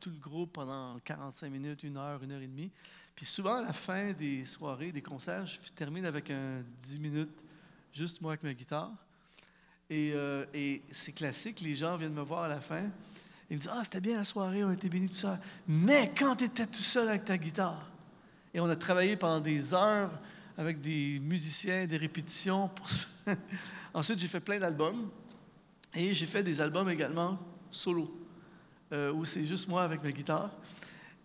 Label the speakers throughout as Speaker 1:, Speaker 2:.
Speaker 1: tout le groupe pendant 45 minutes, une heure, une heure et demie. Puis souvent, à la fin des soirées, des concerts, je termine avec un 10 minutes, juste moi avec ma guitare. Et, euh, et c'est classique, les gens viennent me voir à la fin. Ils me disent Ah, c'était bien la soirée, on a été bénis, tout ça. Mais quand tu étais tout seul avec ta guitare, et on a travaillé pendant des heures avec des musiciens, des répétitions. Pour... Ensuite, j'ai fait plein d'albums. Et j'ai fait des albums également solo, euh, où c'est juste moi avec ma guitare.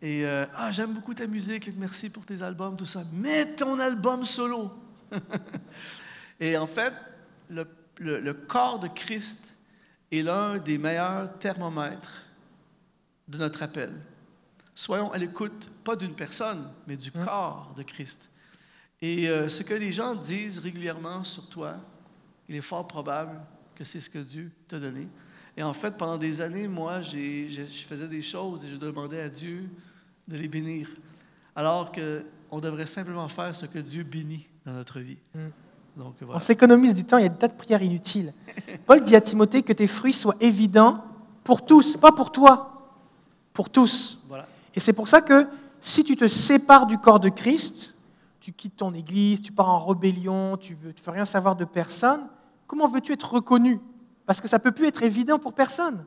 Speaker 1: Et euh, ah, j'aime beaucoup ta musique, merci pour tes albums, tout ça. Mets ton album solo. et en fait, le, le, corps de Christ est l'un des meilleurs thermomètres de notre appel. Soyons à l'écoute, pas d'une personne, mais du hein? corps de Christ. Et euh, ce que les gens disent régulièrement sur toi, il est fort probable que c'est ce que Dieu t'a donné. Et en fait, pendant des années, moi, je faisais des choses et je demandais à Dieu de les bénir. Alors qu'on devrait simplement faire ce que Dieu bénit dans notre vie.
Speaker 2: Mm. Donc, On s'économise du temps, il y a des tas de prières inutiles. Paul dit à Timothée que tes fruits soient évidents pour tous, pas pour toi, pour tous. Voilà. Et c'est pour ça que si tu te sépares du corps de Christ, tu quittes ton église, tu pars en rébellion, tu ne tu veux rien savoir de personne, comment veux-tu être reconnu? Parce que ça ne peut plus être évident pour personne.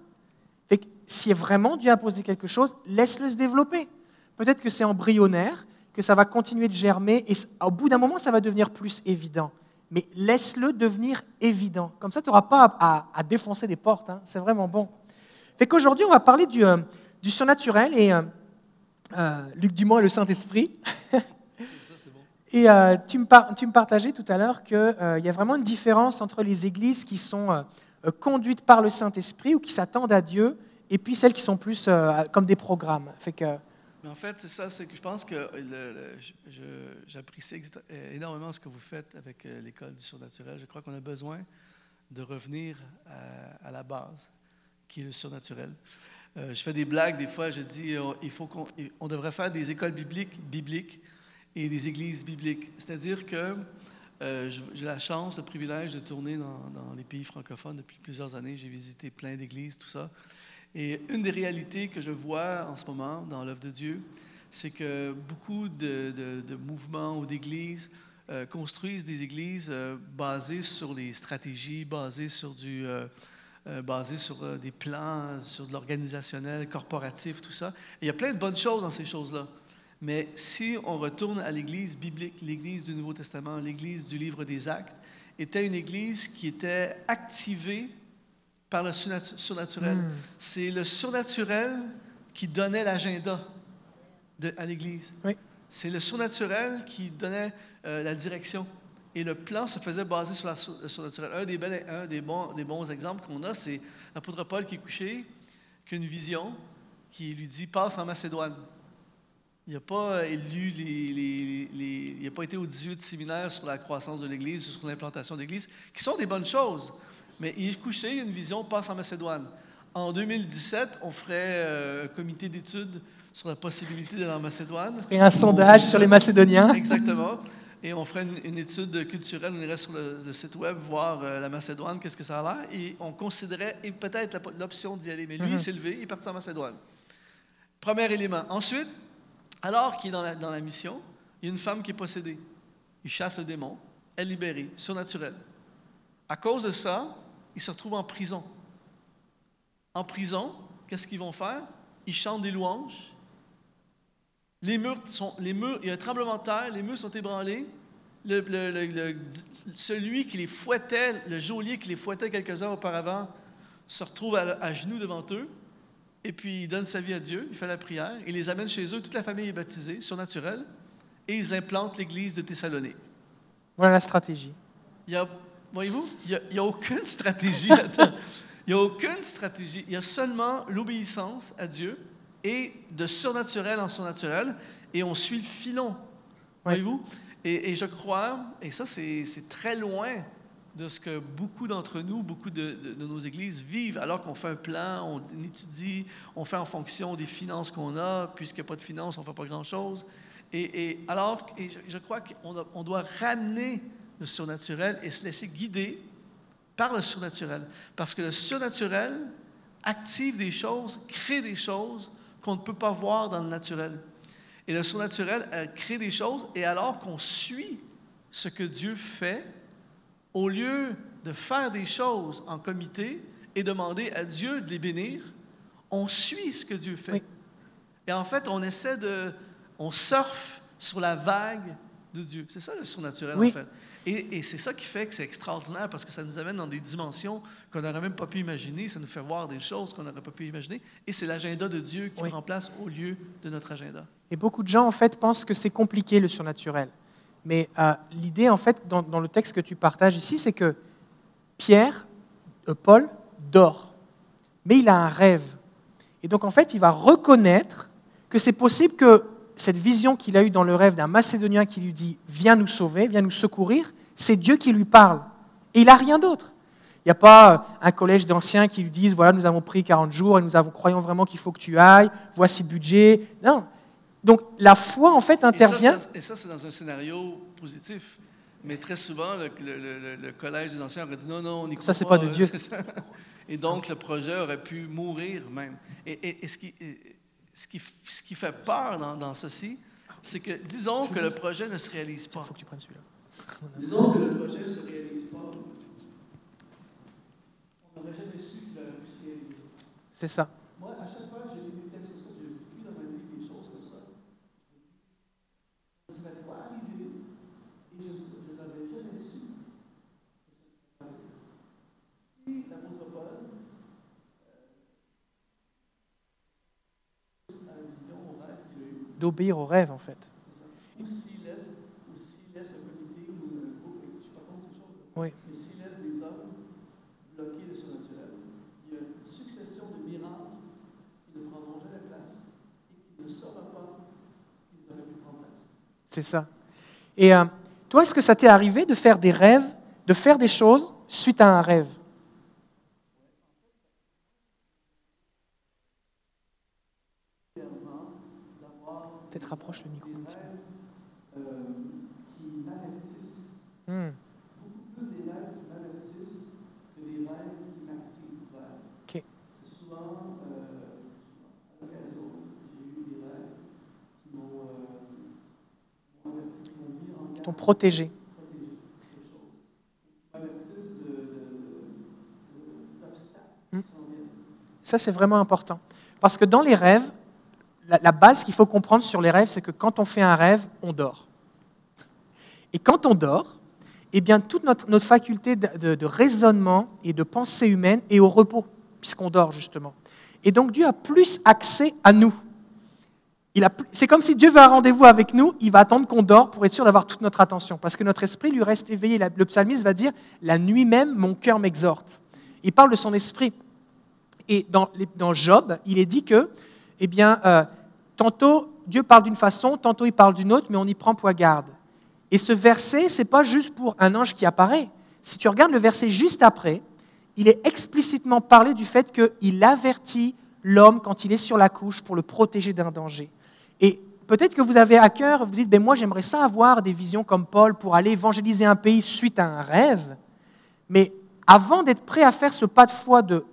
Speaker 2: Fait que, si vraiment Dieu a posé quelque chose, laisse-le se développer. Peut-être que c'est embryonnaire, que ça va continuer de germer, et au bout d'un moment, ça va devenir plus évident. Mais laisse-le devenir évident. Comme ça, tu n'auras pas à, défoncer des portes. Hein. C'est vraiment bon. Fait qu'aujourd'hui, on va parler du, euh, surnaturel, et euh, euh, Luc Dumont et le Saint-Esprit. Et tu, me tu, partageais tout à l'heure qu'il y a vraiment une différence entre les églises qui sont conduites par le Saint-Esprit ou qui s'attendent à Dieu, et puis celles qui sont plus comme des programmes.
Speaker 1: En fait, c'est ça, c'est que je pense que j'apprécie énormément ce que vous faites avec l'école du surnaturel. Je crois qu'on a besoin de revenir à, la base, qui est le surnaturel. je fais des blagues des fois, je dis faut qu'on on devrait faire des écoles bibliques, bibliques et des églises bibliques. C'est-à-dire que euh, j'ai la chance, le privilège de tourner dans, les pays francophones depuis plusieurs années. J'ai visité plein d'églises, tout ça. Et une des réalités que je vois en ce moment dans l'œuvre de Dieu, c'est que beaucoup de, mouvements ou d'églises euh, construisent des églises euh, basées sur les stratégies, basées sur du, basées sur des plans, sur de l'organisationnel, corporatif, tout ça. Et il y a plein de bonnes choses dans ces choses-là. Mais si on retourne à l'Église biblique, l'Église du Nouveau Testament, l'Église du livre des Actes, était une Église qui était activée par le surnaturel. Hmm. C'est le surnaturel qui donnait l'agenda à l'Église. C'est le surnaturel qui donnait euh, la direction. Et le plan se faisait baser sur le surnaturel. Un des, un des, bons, des bons exemples qu'on a, c'est l'apôtre Paul qui est couché, qui a une vision, qui lui dit Passe en Macédoine. Il n'a pas lu les, il n'a pas été aux 18 séminaires sur la croissance de l'Église, sur l'implantation de l'Église, qui sont des bonnes choses. Mais il est couché, il a une vision, passe en Macédoine. En 2017, on ferait euh, un comité d'études sur la possibilité d'aller en Macédoine.
Speaker 2: Et un sondage sur les Macédoniens.
Speaker 1: Exactement. Et on ferait une, étude culturelle, on irait sur le, site web voir euh, la Macédoine, qu'est-ce que ça a l'air, et on considérait peut-être l'option d'y aller. Mais lui, il mhm. s'est levé, il est parti en Macédoine. Premier élément. Ensuite, alors qu'il est dans la, mission, il y a une femme qui est possédée. Il chasse le démon, elle est libérée, surnaturelle. À cause de ça, il se retrouve en prison. En prison, qu'est-ce qu'ils vont faire? Ils chantent des louanges. Les murs sont, les murs, il y a un tremblement de terre, les murs sont ébranlés. celui qui les fouettait, le geôlier qui les fouettait quelques heures auparavant, se retrouve à genoux devant eux et puis il donne sa vie à Dieu, il fait la prière, il les amène chez eux, toute la famille est baptisée, surnaturelle, et ils implantent l'église de Thessalonique.
Speaker 2: Voilà la stratégie.
Speaker 1: Il y a, voyez-vous, il n'y a, aucune stratégie là-dedans. Il n'y a aucune stratégie. Il y a seulement l'obéissance à Dieu et de surnaturel en surnaturel, et on suit le filon. Voyez-vous? Et, et, je crois, et ça c'est très loin de ce que beaucoup d'entre nous, beaucoup de, nos églises vivent, alors qu'on fait un plan, on étudie, on fait en fonction des finances qu'on a, puisqu'il n'y a pas de finances, on ne fait pas grand-chose. Et, alors, je, crois qu'on doit ramener le surnaturel et se laisser guider par le surnaturel. Parce que le surnaturel active des choses, crée des choses qu'on ne peut pas voir dans le naturel. Et le surnaturel crée des choses, et alors qu'on suit ce que Dieu fait, au lieu de faire des choses en comité et demander à Dieu de les bénir, on suit ce que Dieu fait. Et en fait, on essaie de... On surfe sur la vague de Dieu. C'est ça le surnaturel, en fait. Et, c'est ça qui fait que c'est extraordinaire parce que ça nous amène dans des dimensions qu'on n'aurait même pas pu imaginer. Ça nous fait voir des choses qu'on n'aurait pas pu imaginer. Et c'est l'agenda de Dieu qui prend place au lieu de notre agenda.
Speaker 2: Et beaucoup de gens, en fait, pensent que c'est compliqué le surnaturel. Mais euh, l'idée, en fait, dans, le texte que tu partages ici, c'est que Pierre, euh, Paul, dort. Mais il a un rêve. Et donc, en fait, il va reconnaître que c'est possible que cette vision qu'il a eue dans le rêve d'un Macédonien qui lui dit Viens nous sauver, viens nous secourir, c'est Dieu qui lui parle. Et il n'a rien d'autre. Il n'y a pas un collège d'anciens qui lui disent Voilà, nous avons pris 40 jours et nous avons, croyons vraiment qu'il faut que tu ailles, voici le budget. Non. Donc la foi, en fait, intervient.
Speaker 1: Et ça, c'est dans un scénario positif. Mais très souvent, le, collège des anciens aurait dit Non, non, on n'y croit
Speaker 2: Ça, c'est pas de Dieu.
Speaker 1: Et donc, le projet aurait pu mourir même. Et, et ce qui ce qui, ce qui fait peur dans, dans ceci, c'est que disons que le projet ne se réalise pas.
Speaker 2: Il faut que tu prennes celui-là.
Speaker 1: disons que le projet ne se réalise pas. On n'aurait jamais su qu'il aurait pu se réaliser.
Speaker 2: C'est ça.
Speaker 1: Moi, à chaque fois que j'ai lu des textes comme ça, j'ai vécu dans ma vie des choses comme ça. Ça serait pas arrivé et je ne l'aurais jamais su. Si l'apôtre Paul
Speaker 2: d'obéir au rêve, en fait.
Speaker 1: Ou s'il laisse, ou laisse un comité ou un groupe, je ne sais pas comment ces choses.
Speaker 2: Oui.
Speaker 1: Mais s'il laisse des hommes bloqués le surnaturel, il y a une succession de miracles qui ne prendront jamais place et qui ne saura pas qu'ils auraient pu prendre place.
Speaker 2: C'est ça. Et euh, toi, est-ce que ça t'est arrivé de faire des rêves, de faire des choses suite à un rêve? Peut-être rapproche le micro un petit peu.
Speaker 1: Euh, qui m'avertissent.
Speaker 2: Hmm.
Speaker 1: Beaucoup plus des rêves qui m'avertissent que des rêves qui m'activent vers.
Speaker 2: Okay.
Speaker 1: C'est souvent, euh, à l'occasion, j'ai eu des rêves qui m'ont euh, averti, qui m'ont mis en garde.
Speaker 2: T'ont protégé. Hmm. Ça, c'est vraiment important. Parce que dans les rêves, la, base qu'il faut comprendre sur les rêves, c'est que quand on fait un rêve, on dort. Et quand on dort, eh bien, toute notre, faculté de, raisonnement et de pensée humaine est au repos, puisqu'on dort justement. Et donc Dieu a plus accès à nous. C'est comme si Dieu veut un rendez-vous avec nous, il va attendre qu'on dort pour être sûr d'avoir toute notre attention, parce que notre esprit lui reste éveillé. Le psalmiste va dire, la nuit même, mon cœur m'exhorte. Il parle de son esprit. Et dans, dans Job, il est dit que, eh bien, euh, Tantôt, Dieu parle d'une façon, tantôt il parle d'une autre, mais on y prend point garde. Et ce verset, ce n'est pas juste pour un ange qui apparaît. Si tu regardes le verset juste après, il est explicitement parlé du fait qu'il avertit l'homme quand il est sur la couche pour le protéger d'un danger. Et peut-être que vous avez à cœur, vous dites, ben moi j'aimerais ça avoir des visions comme Paul pour aller évangéliser un pays suite à un rêve. Mais avant d'être prêt à faire ce pas de foi de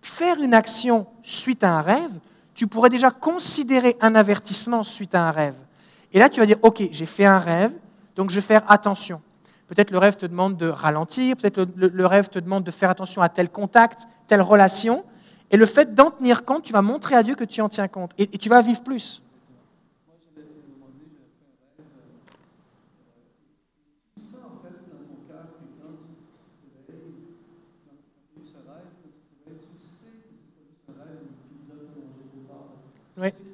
Speaker 2: faire une action suite à un rêve, tu pourrais déjà considérer un avertissement suite à un rêve. Et là, tu vas dire, OK, j'ai fait un rêve, donc je vais faire attention. Peut-être le rêve te demande de ralentir, peut-être le, rêve te demande de faire attention à tel contact, telle relation. Et le fait d'en tenir compte, tu vas montrer à Dieu que tu en tiens compte. et tu vas vivre plus. Oui.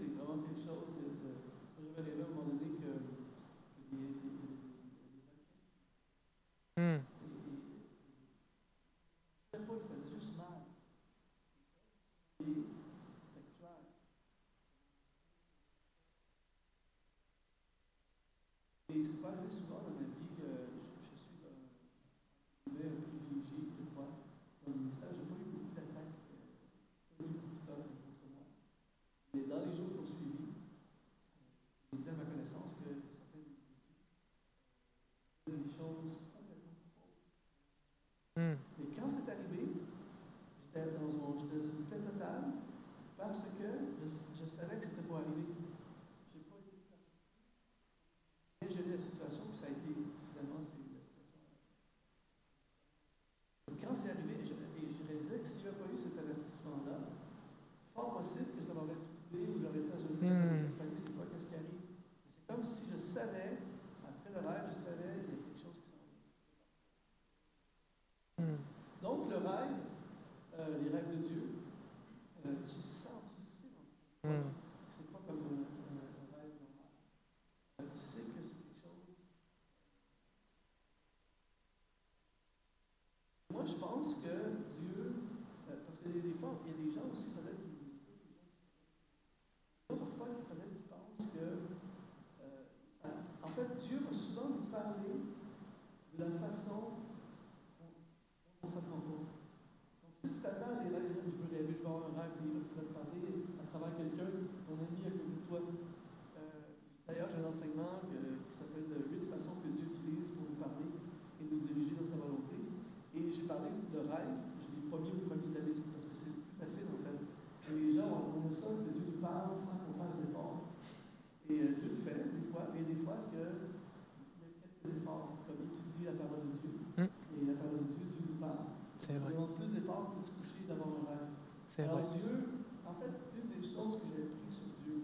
Speaker 1: C'est vrai. Dieu, en fait, une des choses que j'ai sur Dieu,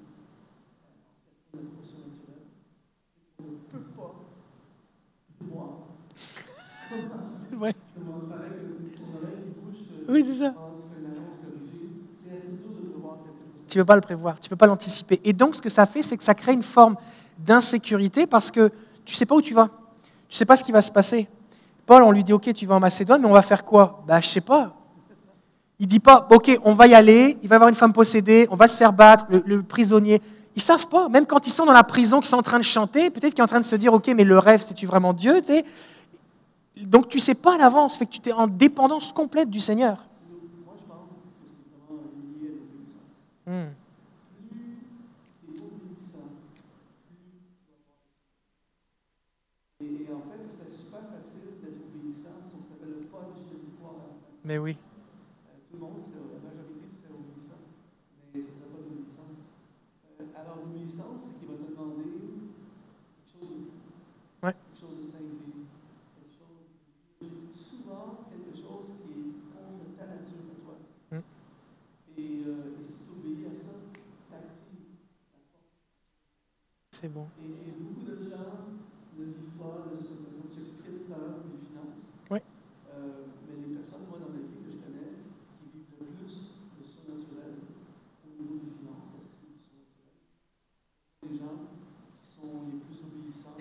Speaker 1: surnaturelle, c'est qu'on ne peut pas voir ouais. comment on paraît que ton oreille qui bouge. Euh,
Speaker 2: oui, c'est ça. Tu ne peux pas le prévoir, tu ne peux pas l'anticiper. Et donc, ce que ça fait, c'est que ça crée une forme d'insécurité parce que tu ne sais pas où tu vas. Tu ne sais pas ce qui va se passer. Paul, on lui dit, OK, tu vas en Macédoine, mais on va faire quoi? Bah, Je ne sais pas. Il dit pas, OK, on va y aller, il va y avoir une femme possédée, on va se faire battre, le, prisonnier. Ils savent pas, même quand ils sont dans la prison, qu'ils sont en train de chanter, peut-être qu'ils sont en train de se dire, OK, mais le rêve, c'était-tu vraiment Dieu Donc tu ne sais pas à l'avance, fait que tu es en dépendance complète du Seigneur. Hmm. Mais oui. C'est bon.
Speaker 1: Et, et, beaucoup de gens ne vivent pas, de ce comme tu expliquais tout à l'heure, les finances.
Speaker 2: Oui.
Speaker 1: Euh, mais les personnes, moi, dans ma vie que je connais, qui vivent le plus de surnaturel au niveau des finances, parce que c'est du surnaturel. Les gens qui sont les plus obéissants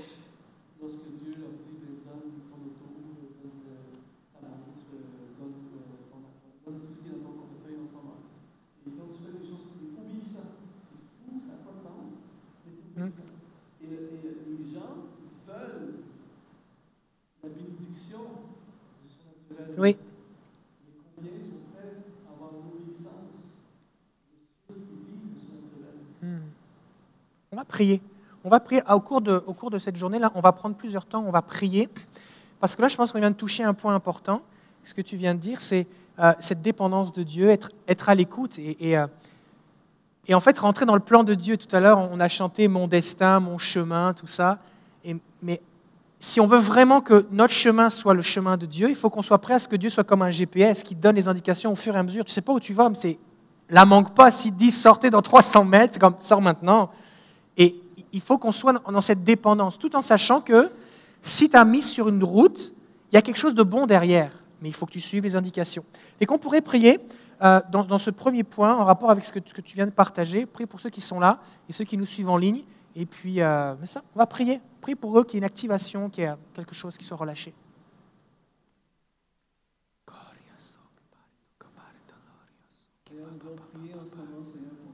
Speaker 1: lorsque Dieu leur dit ben, donne ton auto, donne euh, ta montre, euh, donne, euh, ton, donne tout ce qui est dans ton portefeuille en ce moment. Et quand tu fais des choses, tu es obéissant. C'est fou, ça n'a pas de sens. Mais tu es obéissant.
Speaker 2: Oui. Hmm. On va prier. On va prier au cours de, au cours de cette journée-là. On va prendre plusieurs temps. On va prier. Parce que là, je pense qu'on vient de toucher un point important. Ce que tu viens de dire, c'est euh, cette dépendance de Dieu, être, être à l'écoute et, et, euh, et, en fait rentrer dans le plan de Dieu. Tout à l'heure, on a chanté Mon destin, mon chemin, tout ça. Et, mais si on veut vraiment que notre chemin soit le chemin de Dieu, il faut qu'on soit prêt à ce que Dieu soit comme un GPS qui donne les indications au fur et à mesure. Tu sais pas où tu vas, mais c'est la manque pas. S'il dit sortez dans 300 mètres, c'est comme sors maintenant. Et il faut qu'on soit dans cette dépendance, tout en sachant que si tu as mis sur une route, il y a quelque chose de bon derrière, mais il faut que tu suives les indications. Et qu'on pourrait prier euh, dans, ce premier point, en rapport avec ce que, tu viens de partager, prier pour ceux qui sont là et ceux qui nous suivent en ligne. Et puis, ça, on va prier. Prier pour eux qu'il y ait une activation, qu'il y ait quelque chose qui soit relâché. Et on doit prier en ce moment, Seigneur, pour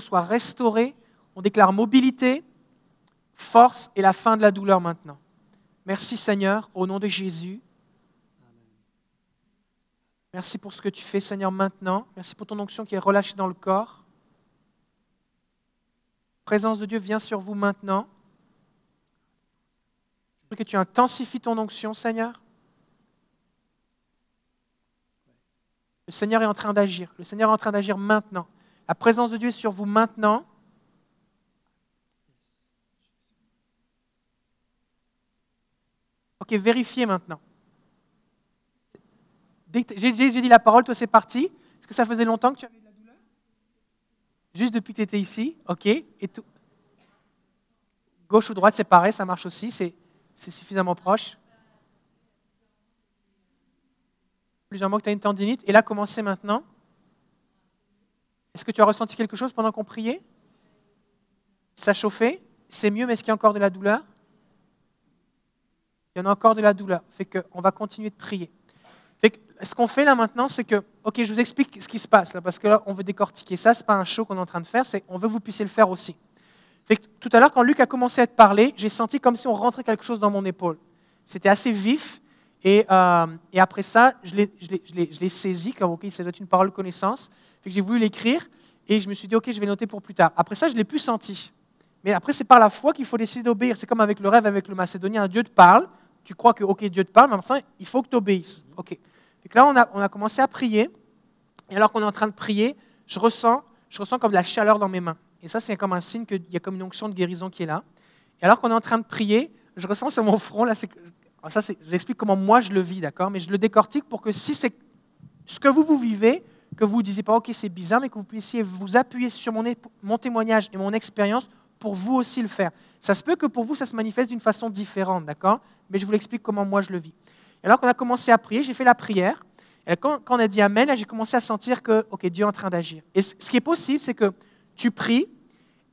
Speaker 2: soit restauré. On déclare mobilité, force et la fin de la douleur maintenant. Merci Seigneur, au nom de Jésus. Merci pour ce que tu fais Seigneur maintenant. Merci pour ton onction qui est relâchée dans le corps. présence de Dieu vient sur vous maintenant. Je que tu intensifies ton onction Seigneur. Le Seigneur est en train d'agir. Le Seigneur est en train d'agir maintenant. La présence de Dieu est sur vous maintenant. Ok, vérifiez maintenant. J'ai dit la parole, toi c'est parti. Est-ce que ça faisait longtemps que tu avais de la douleur? Juste depuis que tu étais ici, ok. Gauche ou droite, c'est pareil, ça marche aussi, c'est suffisamment proche. Plusieurs mois que tu as une tendinite. Et là, commencez maintenant. Est-ce que tu as ressenti quelque chose pendant qu'on priait? Ça chauffait? C'est mieux, mais est-ce qu'il y a encore de la douleur? Il y en a encore de la douleur. Fait qu'on va continuer de prier. Fait ce qu'on fait là maintenant, c'est que, ok, je vous explique ce qui se passe là, parce que là, on veut décortiquer ça. C'est pas un show qu'on est en train de faire, c'est on veut que vous puissiez le faire aussi. Fait tout à l'heure, quand Luc a commencé à te parler, j'ai senti comme si on rentrait quelque chose dans mon épaule. C'était assez vif. Et, euh, et, après ça, je l'ai saisi comme, ok, ça doit être une parole connaissance. J'ai voulu l'écrire et je me suis dit, ok, je vais noter pour plus tard. Après ça, je ne l'ai plus senti. Mais après, c'est par la foi qu'il faut décider d'obéir. C'est comme avec le rêve avec le Macédonien. Dieu te parle, tu crois que, ok, Dieu te parle, mais en même il faut que tu obéisses. Ok. là, on a, on a commencé à prier. Et alors qu'on est en train de prier, je ressens, je ressens comme de la chaleur dans mes mains. Et ça, c'est comme un signe qu'il y a comme une onction de guérison qui est là. Et alors qu'on est en train de prier, je ressens sur mon front, là, c'est ça, je vous explique comment moi je le vis, d'accord? Mais je le décortique pour que si c'est ce que vous, vous vivez, que vous ne disiez pas, OK, c'est bizarre, mais que vous puissiez vous appuyer sur mon, mon témoignage et mon expérience pour vous aussi le faire. Ça se peut que pour vous, ça se manifeste d'une façon différente, d'accord? Mais je vous l'explique comment moi je le vis. Alors qu'on a commencé à prier, j'ai fait la prière. Et quand, quand on a dit Amen, j'ai commencé à sentir que, OK, Dieu est en train d'agir. Et ce qui est possible, c'est que tu pries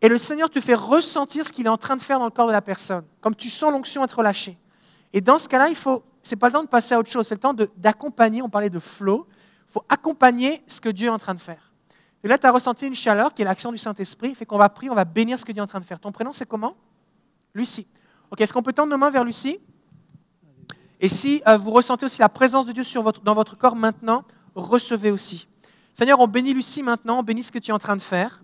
Speaker 2: et le Seigneur te fait ressentir ce qu'il est en train de faire dans le corps de la personne, comme tu sens l'onction être lâchée. Et dans ce cas-là, il faut, c'est pas le temps de passer à autre chose, c'est le temps d'accompagner, on parlait de flow, il faut accompagner ce que Dieu est en train de faire. Et là, tu as ressenti une chaleur qui est l'action du Saint-Esprit, fait qu'on va prier, on va bénir ce que Dieu est en train de faire. Ton prénom, c'est comment? Lucie. Ok, est-ce qu'on peut tendre nos mains vers Lucie? Et si euh, vous ressentez aussi la présence de Dieu sur votre, dans votre corps maintenant, recevez aussi. Seigneur, on bénit Lucie maintenant, on bénit ce que tu es en train de faire.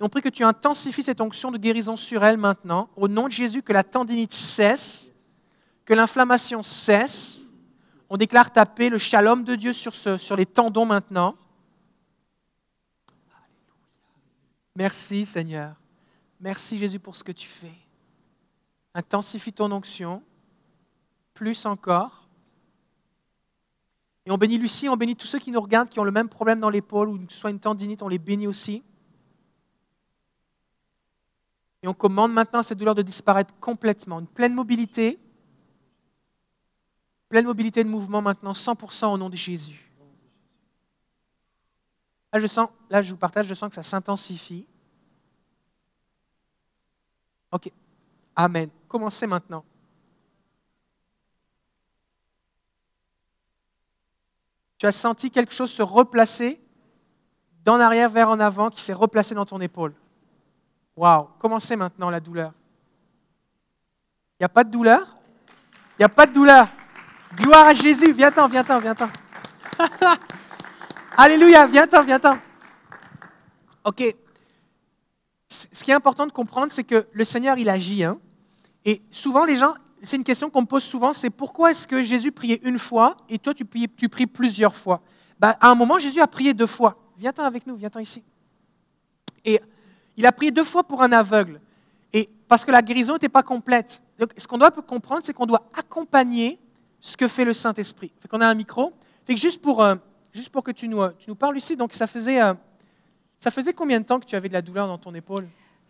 Speaker 2: Et on prie que tu intensifies cette onction de guérison sur elle maintenant. Au nom de Jésus, que la tendinite cesse que l'inflammation cesse. On déclare taper le shalom de Dieu sur, les tendons maintenant. Merci Seigneur. Merci Jésus pour ce que tu fais. Intensifie ton onction, plus encore. Et on bénit Lucie, on bénit tous ceux qui nous regardent, qui ont le même problème dans l'épaule ou soit une tendinite, on les bénit aussi. Et on commande maintenant cette douleur de disparaître complètement, une pleine mobilité, Pleine mobilité de mouvement maintenant, 100% au nom de Jésus. Là, je sens, là, je vous partage, je sens que ça s'intensifie. OK. Amen. Commencez maintenant. Tu as senti quelque chose se replacer d'en arrière vers en avant qui s'est replacé dans ton épaule. Waouh. Commencez maintenant la douleur. Il n'y a pas de douleur? Il n'y a pas de douleur? Gloire à Jésus. Viens-t'en, viens-t'en, viens-t'en. Alléluia, viens-t'en, viens-t'en. OK. Ce qui est important de comprendre, c'est que le Seigneur, il agit. Hein? Et souvent, les gens, c'est une question qu'on me pose souvent, c'est pourquoi est-ce que Jésus priait une fois et toi, tu pries, plusieurs fois? Ben, À un moment, Jésus a prié deux fois. Viens-t'en avec nous, viens-t'en ici. Et il a prié deux fois pour un aveugle parce que la guérison n'était pas complète. Donc, ce qu'on doit comprendre, c'est qu'on doit accompagner ce que fait le Saint-Esprit. Fait qu'on a un micro. Fait que juste pour, euh, juste pour que tu nous, tu nous parles ici, donc ça faisait, euh, ça faisait combien de temps que tu avais de la douleur dans ton épaule?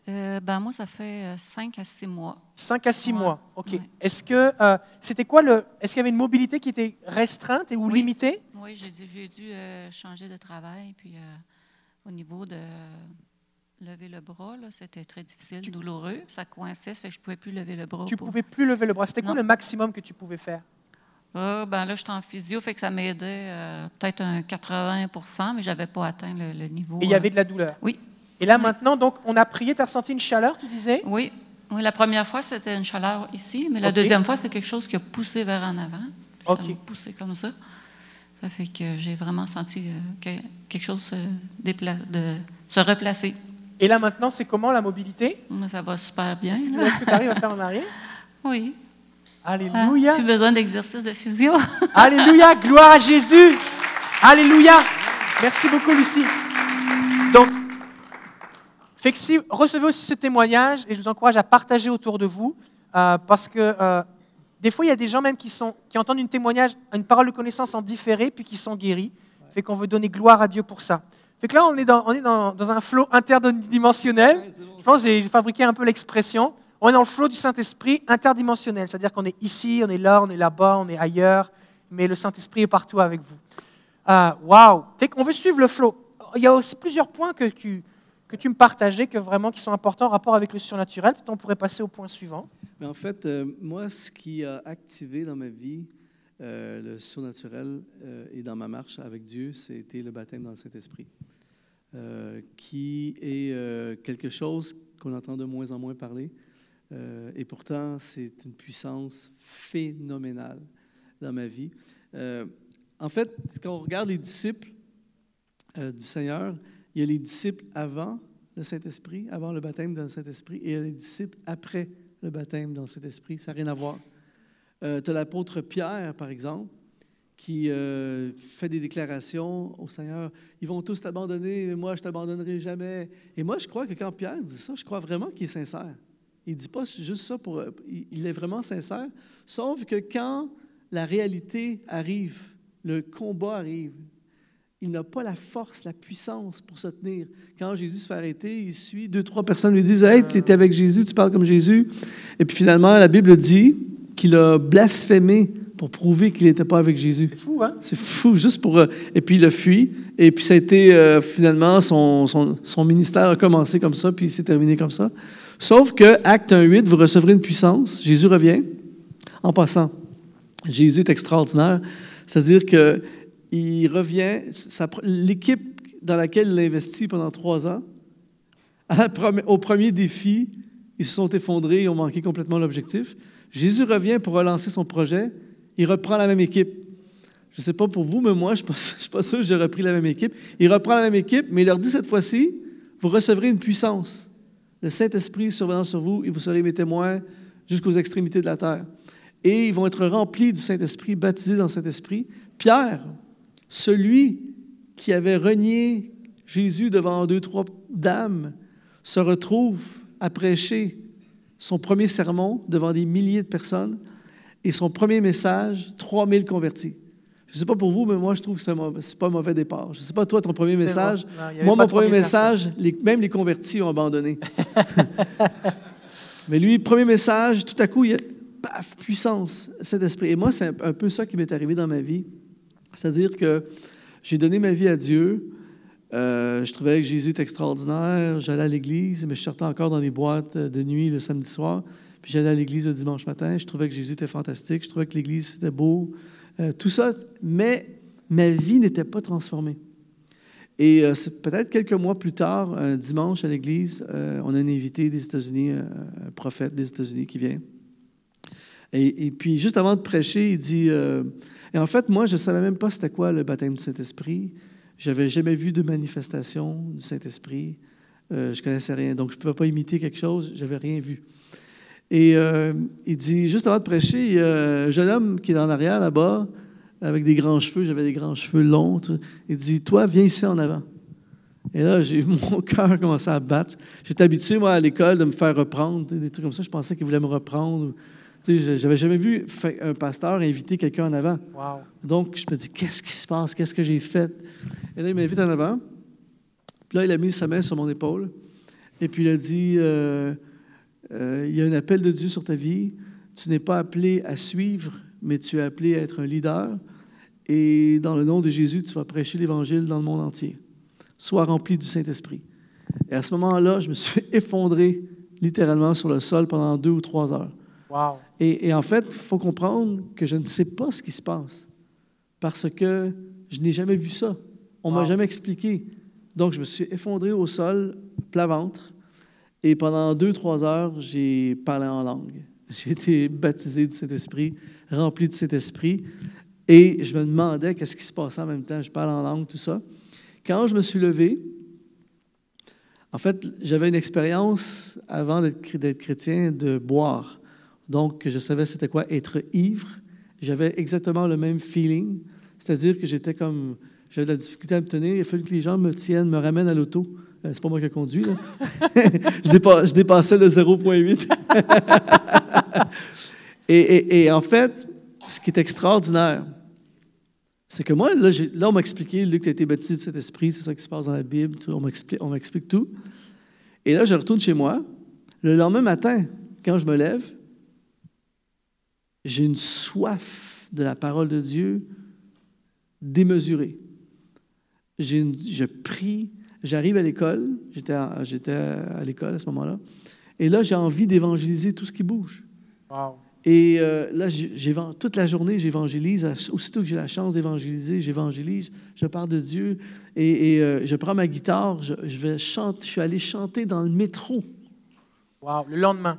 Speaker 3: Euh, ben, moi, ça fait 5 à 6 mois.
Speaker 2: 5 à 6 mois, OK. Est-ce que c'était quoi le. Est-ce qu'il y avait une mobilité qui était restreinte ou limitée?
Speaker 3: Oui, j'ai dû changer de travail. Puis au niveau de lever le bras, c'était très difficile, douloureux. Ça coinçait, ça fait que je ne pouvais plus lever le bras.
Speaker 2: Tu ne pouvais plus lever le bras. C'était quoi le maximum que tu pouvais faire?
Speaker 3: Euh, ben là, j'étais en physio, fait que ça m'aidait euh, peut-être un 80% mais je n'avais pas atteint le, niveau.
Speaker 2: Et il y avait de la douleur?
Speaker 3: Oui.
Speaker 2: Et là, maintenant, donc, on a prié, tu as ressenti une chaleur, tu disais?
Speaker 3: Oui. oui la première fois, c'était une chaleur ici, mais la deuxième fois, c'est quelque chose qui a poussé vers en avant. Ça poussé comme ça. Ça fait que j'ai vraiment senti euh, quelque chose de, se replacer.
Speaker 2: Et là, maintenant, c'est comment la mobilité?
Speaker 3: Ça va super bien.
Speaker 2: Est-ce que tu arrives à faire en arrière?
Speaker 3: Oui.
Speaker 2: Alléluia.
Speaker 3: Plus besoin d'exercice de physio.
Speaker 2: Alléluia. Gloire à Jésus. Alléluia. Merci beaucoup, Lucie. Donc, fait que si, recevez aussi ce témoignage et je vous encourage à partager autour de vous euh, parce que euh, des fois, il y a des gens même qui, sont, qui entendent une témoignage, une parole de connaissance en différé puis qui sont guéris. Fait qu'on veut donner gloire à Dieu pour ça. Fait que là, on est dans, on est dans, dans un flot interdimensionnel. Je pense que j'ai fabriqué un peu l'expression. On est dans le flot du Saint-Esprit interdimensionnel, c'est-à-dire qu'on est ici, on est là, on est là-bas, on est ailleurs, mais le Saint-Esprit est partout avec vous. Ah, waouh On veut suivre le flot. Il y a aussi plusieurs points que tu, que tu me partageais, que vraiment qui sont importants en rapport avec le surnaturel. Peut-être on pourrait passer au point suivant.
Speaker 1: Mais en fait, euh, moi, ce qui a activé dans ma vie euh, le surnaturel euh, et dans ma marche avec Dieu, c'était le baptême dans le Saint-Esprit, qui est quelque chose qu'on entend de moins en moins parler. Euh, et pourtant, c'est une puissance phénoménale dans ma vie. Euh, en fait, quand on regarde les disciples euh, du Seigneur, il y a les disciples avant le Saint-Esprit, avant le baptême dans le Saint-Esprit, et il y a les disciples après le baptême dans le Saint-Esprit. Ça n'a rien à voir. tu as l'apôtre Pierre, par exemple, qui fait des déclarations au Seigneur. Ils vont tous t'abandonner, mais moi, je ne t'abandonnerai jamais. Et moi, je crois que quand Pierre dit ça, je crois vraiment qu'il est sincère. Il ne dit pas juste ça pour... Il est vraiment sincère, sauf que quand la réalité arrive, le combat arrive, il n'a pas la force, la puissance pour se tenir. Quand Jésus se fait arrêter, il suit, deux, trois personnes lui disent Hey, tu étais avec Jésus, tu parles comme Jésus. Et puis finalement, la Bible dit qu'il a blasphémé pour prouver qu'il n'était pas avec Jésus.
Speaker 2: C'est fou, hein?
Speaker 1: C'est fou, juste pour. Euh, et puis il a fui. Et puis ça a été euh, finalement, son, son, son, ministère a commencé comme ça, puis il s'est terminé comme ça. Sauf que, acte 1.8, vous recevrez une puissance. Jésus revient. En passant, Jésus est extraordinaire. C'est-à-dire qu'il revient, l'équipe dans laquelle il a investi pendant trois ans, au premier défi, ils se sont effondrés, ils ont manqué complètement l'objectif. Jésus revient pour relancer son projet, il reprend la même équipe. Je ne sais pas pour vous, mais moi, je ne suis pas sûr que j'ai repris la même équipe. Il reprend la même équipe, mais il leur dit cette fois-ci, vous recevrez une puissance le Saint-Esprit survenant sur vous et vous serez mes témoins jusqu'aux extrémités de la terre. Et ils vont être remplis du Saint-Esprit, baptisés dans le Saint-Esprit. Pierre, celui qui avait renié Jésus devant deux, trois dames, se retrouve à prêcher son premier sermon devant des milliers de personnes et son premier message, 3000 convertis. Je ne sais pas pour vous, mais moi, je trouve que ce n'est pas un mauvais départ. Je ne sais pas toi, ton premier message. moi, mon premier message, même les convertis ont abandonné. mais lui, premier message, tout à coup, il y a paf, puissance, cet esprit. Et moi, c'est un, peu ça qui m'est arrivé dans ma vie. C'est-à-dire que j'ai donné ma vie à Dieu. Euh, je trouvais que Jésus était extraordinaire. J'allais à l'église, mais je sortais encore dans les boîtes de nuit le samedi soir. Puis j'allais à l'église le dimanche matin. Je trouvais que Jésus était fantastique. Je trouvais que l'église, c'était beau. Euh, tout ça, mais ma vie n'était pas transformée. Et euh, peut-être quelques mois plus tard, un dimanche à l'église, euh, on a un invité des États-Unis, un prophète des États-Unis qui vient. Et, puis, juste avant de prêcher, il dit Et en fait, moi, je ne savais même pas c'était quoi le baptême du Saint-Esprit. Je n'avais jamais vu de manifestation du Saint-Esprit. je ne connaissais rien. Donc, je ne pouvais pas imiter quelque chose. Je n'avais rien vu. Et euh, il dit, juste avant de prêcher, il y a un jeune homme qui est en arrière là-bas, avec des grands cheveux, j'avais des grands cheveux longs. Il dit, toi, viens ici en avant. Et là, j'ai mon cœur commencé à battre. J'étais habitué, moi, à l'école, de me faire reprendre, des trucs comme ça. Je pensais qu'il voulait me reprendre. J'avais jamais vu un pasteur inviter quelqu'un en avant. Donc, je me dis, qu'est-ce qui se passe? Qu'est-ce que j'ai fait? Et là, il m'invite en avant. Puis là, il a mis sa main sur mon épaule. Et puis, il a dit, euh, euh, il y a un appel de Dieu sur ta vie. Tu n'es pas appelé à suivre, mais tu es appelé à être un leader. Et dans le nom de Jésus, tu vas prêcher l'Évangile dans le monde entier. Sois rempli du Saint-Esprit. Et à ce moment-là, je me suis effondré littéralement sur le sol pendant deux ou trois heures. Et, en fait, il faut comprendre que je ne sais pas ce qui se passe parce que je n'ai jamais vu ça. On ne m'a jamais expliqué. Donc, je me suis effondré au sol, plat ventre, et pendant deux, trois heures, j'ai parlé en langue. J'ai été baptisé du Saint-Esprit, rempli de Saint-Esprit, et je me demandais qu'est-ce qui se passait en même temps. Je parle en langue, tout ça. Quand je me suis levé, en fait, j'avais une expérience avant d'être chrétien de boire. Donc, je savais c'était quoi être ivre. J'avais exactement le même feeling, c'est-à-dire que j'étais comme, j'avais de la difficulté à me tenir. Il a fallu que les gens me tiennent, me ramènent à l'auto. Euh, c'est pas moi qui ai conduit, là. je, dépassais le 0,8. et, en fait, ce qui est extraordinaire, c'est que moi, là, on m'a expliqué, Luc a été baptisé de cet esprit, c'est ça qui se passe dans la Bible, on m'explique tout. Et là, je retourne chez moi. Le lendemain matin, quand je me lève, j'ai une soif de la parole de Dieu démesurée. je prie, j'arrive à l'école, j'étais à, à l'école à ce moment-là, et là, j'ai envie d'évangéliser tout ce qui bouge. Et euh, là, toute la journée, j'évangélise. Aussitôt que j'ai la chance d'évangéliser, j'évangélise, je parle de Dieu. Et, euh, je prends ma guitare, je, vais chanter, je suis allé chanter dans le métro.
Speaker 2: Wow, le lendemain.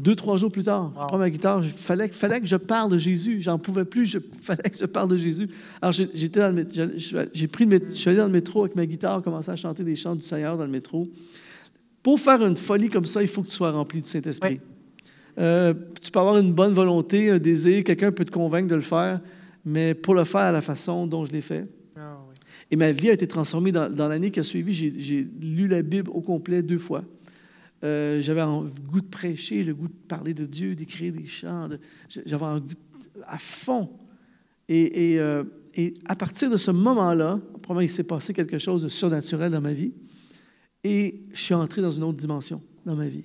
Speaker 1: Deux, trois jours plus tard, je prends ma guitare, il fallait, fallait que je parle de Jésus. J'en pouvais plus, il fallait que je parle de Jésus. Alors, j'étais dans le, j'ai pris le, je suis allé dans le métro avec ma guitare, commencé à chanter des chants du Seigneur dans le métro. Pour faire une folie comme ça, il faut que tu sois rempli du Saint-Esprit. Euh, tu peux avoir une bonne volonté, un désir, quelqu'un peut te convaincre de le faire, mais pour le faire à la façon dont je l'ai fait. Ah Et ma vie a été transformée dans, dans l'année qui a suivi. J'ai lu la Bible au complet deux fois. Euh, j'avais un goût de prêcher, le goût de parler de Dieu, d'écrire des chants. J'avais un goût à fond. Et, et, euh, et, à partir de ce moment-là, probablement il s'est passé quelque chose de surnaturel dans ma vie. Et je suis entré dans une autre dimension dans ma vie.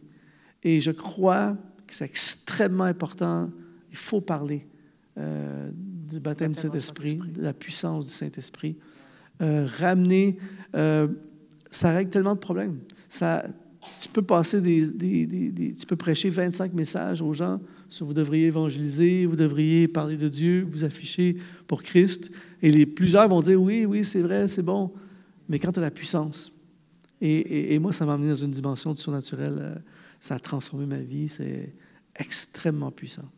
Speaker 1: Et je crois que c'est extrêmement important. Il faut parler euh, du baptême du Saint-Esprit, de la puissance du Saint-Esprit. ramener, ça règle tellement de problèmes. Ça, tu peux passer des, tu peux prêcher 25 messages aux gens sur vous devriez évangéliser, vous devriez parler de Dieu, vous afficher pour Christ. Et les, plusieurs vont dire oui, oui, c'est vrai, c'est bon. Mais quand tu as la puissance, et, moi, ça m'a amené dans une dimension du surnaturel, euh, ça a transformé ma vie, c'est extrêmement puissant.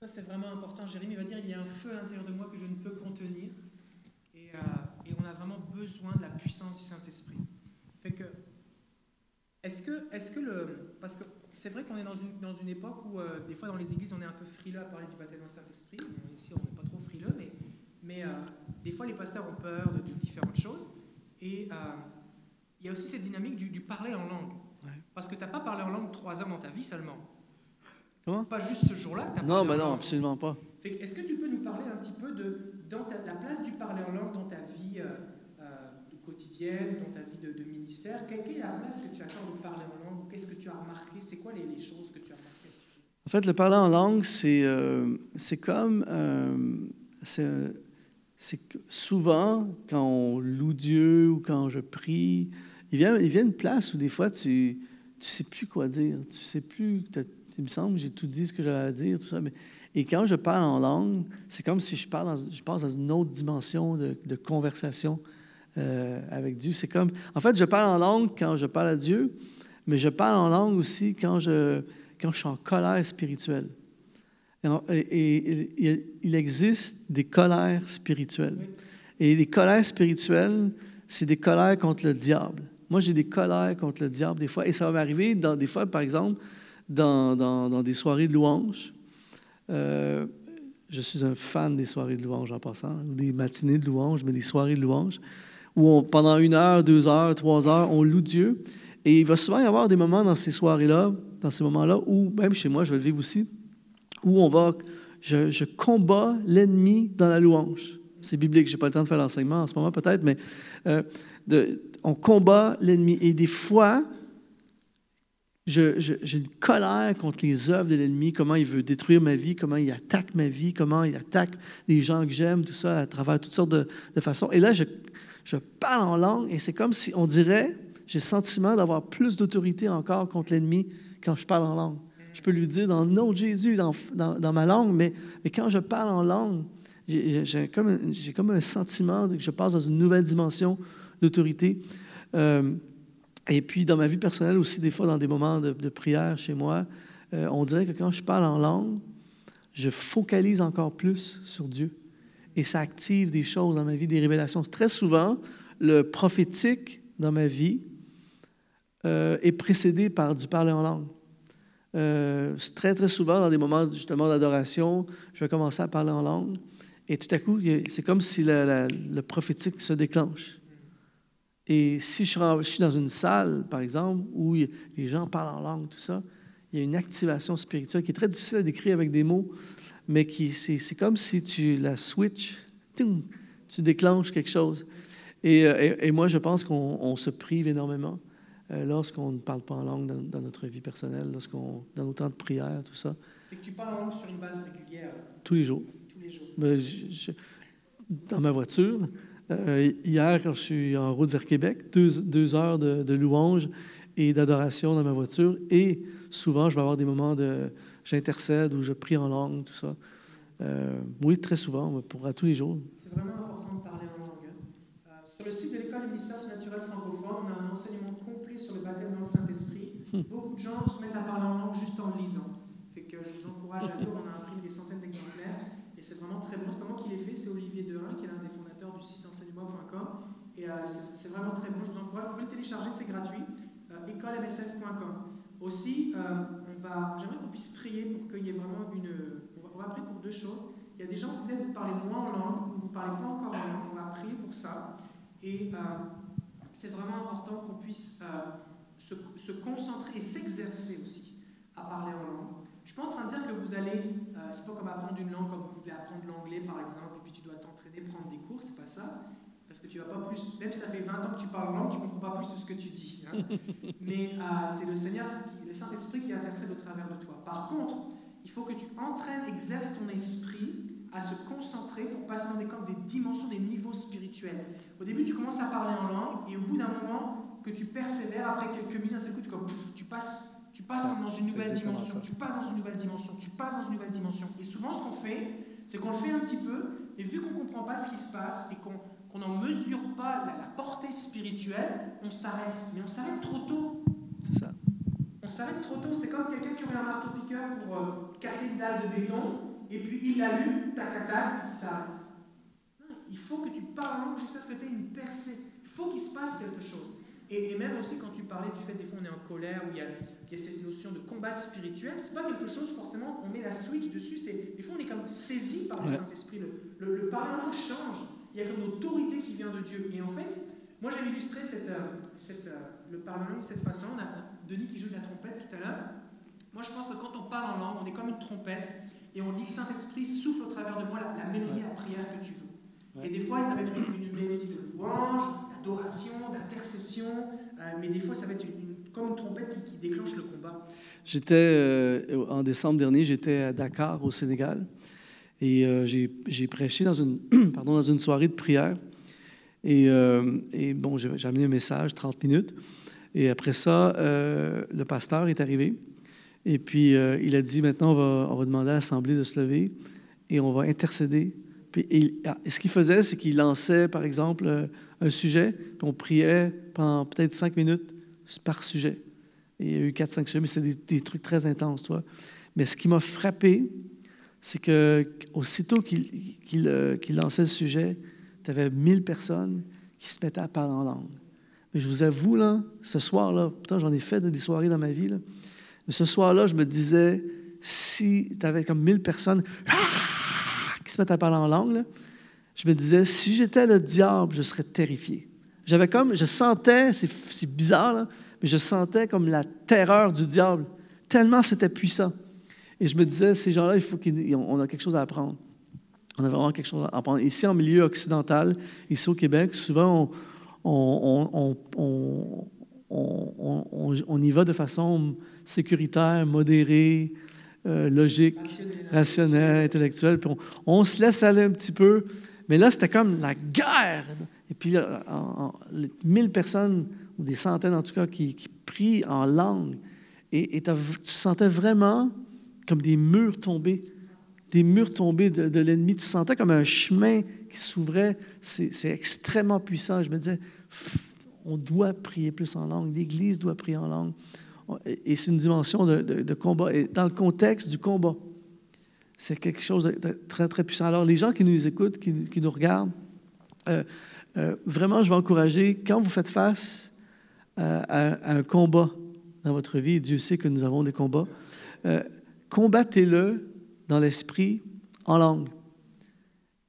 Speaker 2: Ça, c'est vraiment important. Jérémie va dire il y a un feu à l'intérieur de moi que je ne peux contenir. Et, euh, et on a vraiment besoin de la puissance du Saint-Esprit. Est-ce que, est que le. Parce que c'est vrai qu'on est dans une, dans une époque où, euh, des fois, dans les églises, on est un peu frileux à parler du baptême du Saint-Esprit. Ici, on n'est pas trop frileux, mais, mais euh, des fois, les pasteurs ont peur de, différentes choses. Et euh, il y a aussi cette dynamique du, parler en langue. Parce que tu n'as pas parlé en langue trois heures dans ta vie seulement.
Speaker 1: Comment?
Speaker 2: Pas juste ce jour-là.
Speaker 1: Non, bah non, absolument pas.
Speaker 2: Est-ce que tu peux nous parler un petit peu de, dans la place du parler en langue dans ta vie quotidienne, dans ta vie de, ministère, quelle est la place que tu accordes au parler en langue? Qu'est-ce que tu as remarqué? C'est quoi les, choses que tu as remarquées
Speaker 1: En fait, le parler en langue, c'est euh, comme. Euh, c'est souvent, quand on loue Dieu ou quand je prie, il vient, il vient une place où des fois, tu ne sais plus quoi dire. Tu sais plus. Il me semble que j'ai tout dit ce que j'avais à dire, tout ça. Mais, et quand je parle en langue, c'est comme si je, parle je passe dans une autre dimension de conversation euh, avec Dieu. C'est comme, en fait, je parle en langue quand je parle à Dieu, mais je parle en langue aussi quand je, quand je suis en colère spirituelle. Et, il existe des colères spirituelles. Et les colères spirituelles, c'est des colères contre le diable. Moi, j'ai des colères contre le diable des fois. Et ça va m'arriver des fois, par exemple, dans, dans, dans des soirées de louange. Euh, je suis un fan des soirées de louange en passant, des matinées de louange, mais des soirées de louange où pendant une heure, deux heures, trois heures, on loue Dieu. Et il va souvent y avoir des moments dans ces soirées-là, dans ces moments-là, où, même chez moi, je vais le vivre aussi, où on va, je, je combats l'ennemi dans la louange. C'est biblique, je n'ai pas le temps de faire l'enseignement en ce moment peut-être, mais euh, on combat l'ennemi. Et des fois, j'ai une colère contre les œuvres de l'ennemi, comment il veut détruire ma vie, comment il attaque ma vie, comment il attaque les gens que j'aime, tout ça, à travers toutes sortes de, de façons. Et là, je, je parle en langue et c'est comme si on dirait, j'ai le sentiment d'avoir plus d'autorité encore contre l'ennemi quand je parle en langue. Je peux lui dire dans le nom de Jésus, dans, dans, ma langue, mais, mais quand je parle en langue, j'ai comme, comme un sentiment que je passe dans une nouvelle dimension d'autorité. Euh, et puis, dans ma vie personnelle aussi, des fois, dans des moments de, prière chez moi, euh, on dirait que quand je parle en langue, je focalise encore plus sur Dieu et ça active des choses dans ma vie, des révélations. Très souvent, le prophétique dans ma vie euh, est précédé par du parler en langue. Euh, très, très souvent, dans des moments justement d'adoration, je vais commencer à parler en langue et tout à coup, c'est comme si le prophétique se déclenche. Et si je suis dans une salle, par exemple, où les gens parlent en langue, tout ça, il y a une activation spirituelle qui est très difficile à décrire avec des mots, mais qui c'est comme si tu la switch, tu déclenches quelque chose. Euh, et, moi, je pense qu'on se prive énormément euh, lorsqu'on ne parle pas en langue dans, notre vie personnelle, lorsqu'on dans nos temps de prière, tout ça.
Speaker 2: Et que tu parles en langue sur une base régulière
Speaker 1: Tous les jours.
Speaker 2: Tous les jours.
Speaker 1: Ben, dans ma voiture, euh, hier, quand je suis en route vers Québec, deux, deux heures de, de louange et d'adoration dans ma voiture. Et souvent, je vais avoir des moments de, j'intercède ou je prie en langue, tout ça. Euh, oui, très souvent, pour à tous les jours.
Speaker 2: C'est vraiment important de parler en langue. Euh, sur le site de l'école des sciences naturelles francophones, on a un enseignement complet sur le baptême dans le Saint-Esprit. Hmm. Beaucoup de gens se mettent à parler en langue juste en lisant. Fait que je vous encourage à lire, on a imprimé des centaines d'exemplaires et c'est vraiment très bon. C'est pas moi qui l'ai fait, c'est Olivier Derain, qui est l'un des fondateurs du site enseignement.com. Et euh, c'est vraiment très bon, je vous encourage. Vous pouvez le télécharger, c'est gratuit. écolemsf.com. Aussi, j'aimerais qu'on puisse prier pour qu'il y ait vraiment une. On va, prier pour deux choses. Il y a des gens, peut-être vous parlez moins en langue, ou vous ne parlez pas encore en langue, on va prier pour ça. Et euh, c'est vraiment important qu'on puisse euh, se, concentrer et s'exercer aussi à parler en langue. Je ne suis pas en train de dire que vous allez, euh, c'est pas comme apprendre une langue comme vous voulez apprendre l'anglais par exemple, et puis tu dois t'entraîner, prendre des cours, c'est pas ça. Parce que tu vas pas plus, même si ça fait 20 ans que tu parles langue, tu ne comprends pas plus de ce que tu dis. Mais euh, c'est le Seigneur, qui, le Saint-Esprit qui intercède au travers de toi. Par contre, il faut que tu entraînes, exerces ton esprit à se concentrer pour passer dans des, comme des dimensions, des niveaux spirituels. Au début, tu commences à parler en langue, et au bout d'un moment, que tu persévères, après quelques minutes, d'un coup, tu, comme, tu passes, tu passes dans une nouvelle dimension, tu passes dans une nouvelle dimension, tu passes dans une nouvelle dimension. Et souvent, ce qu'on fait, c'est qu'on le fait un petit peu, et vu qu'on ne comprend pas ce qui se passe, et qu'on on n'en mesure pas la, portée spirituelle, on s'arrête. Mais on s'arrête trop tôt.
Speaker 1: C'est ça.
Speaker 2: On s'arrête trop tôt. C'est comme quelqu'un qui aurait un marteau-piqueur pour euh, casser une dalle de béton, et puis il l'allume, tac, tac, tac, et puis ça s'arrête. Il faut que tu parles jusqu'à ce que tu aies une percée. Il faut qu'il se passe quelque chose. Et, même aussi quand tu parlais du fait des fois on est en colère, où il y a, cette notion de combat spirituel, c'est pas quelque chose forcément, on met la switch dessus, c'est des fois on est comme saisi par le Saint-Esprit. Le, le, le parlement change il y a comme une autorité qui vient de Dieu. Et en fait, moi j'avais illustré cette, euh, cette, euh, le parlement de cette façon. On a Denis qui joue de la trompette tout à l'heure. Moi je pense que quand on parle en langue, on est comme une trompette et on dit Saint-Esprit, souffle au travers de moi la, mélodie à prière que tu veux. Et des fois, ça va être une, mélodie de louange, d'adoration, d'intercession, euh, mais des fois, ça va être comme une trompette qui, déclenche le combat.
Speaker 1: J'étais, en décembre dernier, j'étais à Dakar, au Sénégal. Et euh, j'ai prêché dans une, soirée de prière. Et, euh, bon, j'ai amené un message, 30 minutes. Et après ça, euh, le pasteur est arrivé. Et puis, il a dit, maintenant, on va, demander à l'Assemblée de se lever et on va intercéder. Et, ah, ce qu'il faisait, c'est qu'il lançait, par exemple, un sujet, puis on priait pendant peut-être cinq minutes par sujet. Et il y a eu quatre, cinq sujets, mais c'était des, des, trucs très intenses, toi. Mais ce qui m'a frappé, c'est que aussitôt euh, qu'il lançait le sujet, tu avais mille personnes qui se mettaient à parler en langue. Mais je vous avoue, là, ce soir-là, pourtant j'en ai fait des soirées dans ma vie, mais ce soir-là, je me disais, si tu avais comme mille personnes qui se mettent à parler en langue, je me disais, si j'étais le diable, je serais terrifié. J'avais comme, je sentais, c'est bizarre, mais je sentais comme la terreur du diable, tellement c'était puissant. Et je me disais, ces gens-là, il faut qu'on a quelque chose à apprendre. On a vraiment quelque chose à apprendre. Ici, en milieu occidental, ici au Québec, souvent, on, on, y va de façon sécuritaire, modérée, euh, logique, rationnelle, intellectuelle. Puis on, se laisse aller un petit peu. Mais là, c'était comme la guerre. Et puis, là, mille personnes, ou des centaines en tout cas, qui, prient en langue. Et, tu sentais vraiment comme des murs tombés, des murs tombés de, l'ennemi. Tu sentais comme un chemin qui s'ouvrait. C'est extrêmement puissant. Je me disais, on doit prier plus en langue. L'Église doit prier en langue. Et c'est une dimension de, combat. Et dans le contexte du combat, c'est quelque chose de très, très puissant. Alors, les gens qui nous écoutent, qui, nous regardent, euh, euh, vraiment, je vais encourager, quand vous faites face à, un combat dans votre vie, Dieu sait que nous avons des combats, euh, combattez-le dans l'esprit, en langue.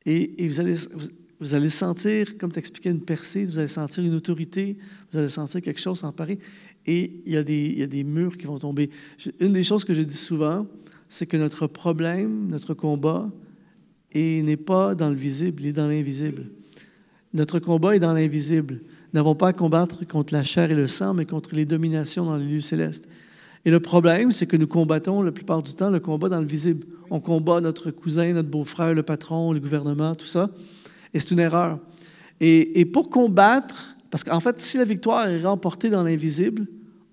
Speaker 1: Et, vous allez, vous allez sentir, comme tu expliquais, une percée, vous allez sentir une autorité, vous allez sentir quelque chose s'emparer, et il y, a des, il y a des murs qui vont tomber. Une des choses que je dis souvent, c'est que notre problème, notre combat, n'est pas dans le visible, il est dans l'invisible. Notre combat est dans l'invisible. Nous n'avons pas à combattre contre la chair et le sang, mais contre les dominations dans les lieux célestes. Et le problème, c'est que nous combattons la plupart du temps le combat dans le visible. On combat notre cousin, notre beau-frère, le patron, le gouvernement, tout ça. Et c'est une erreur. Et, pour combattre, parce qu'en fait, si la victoire est remportée dans l'invisible,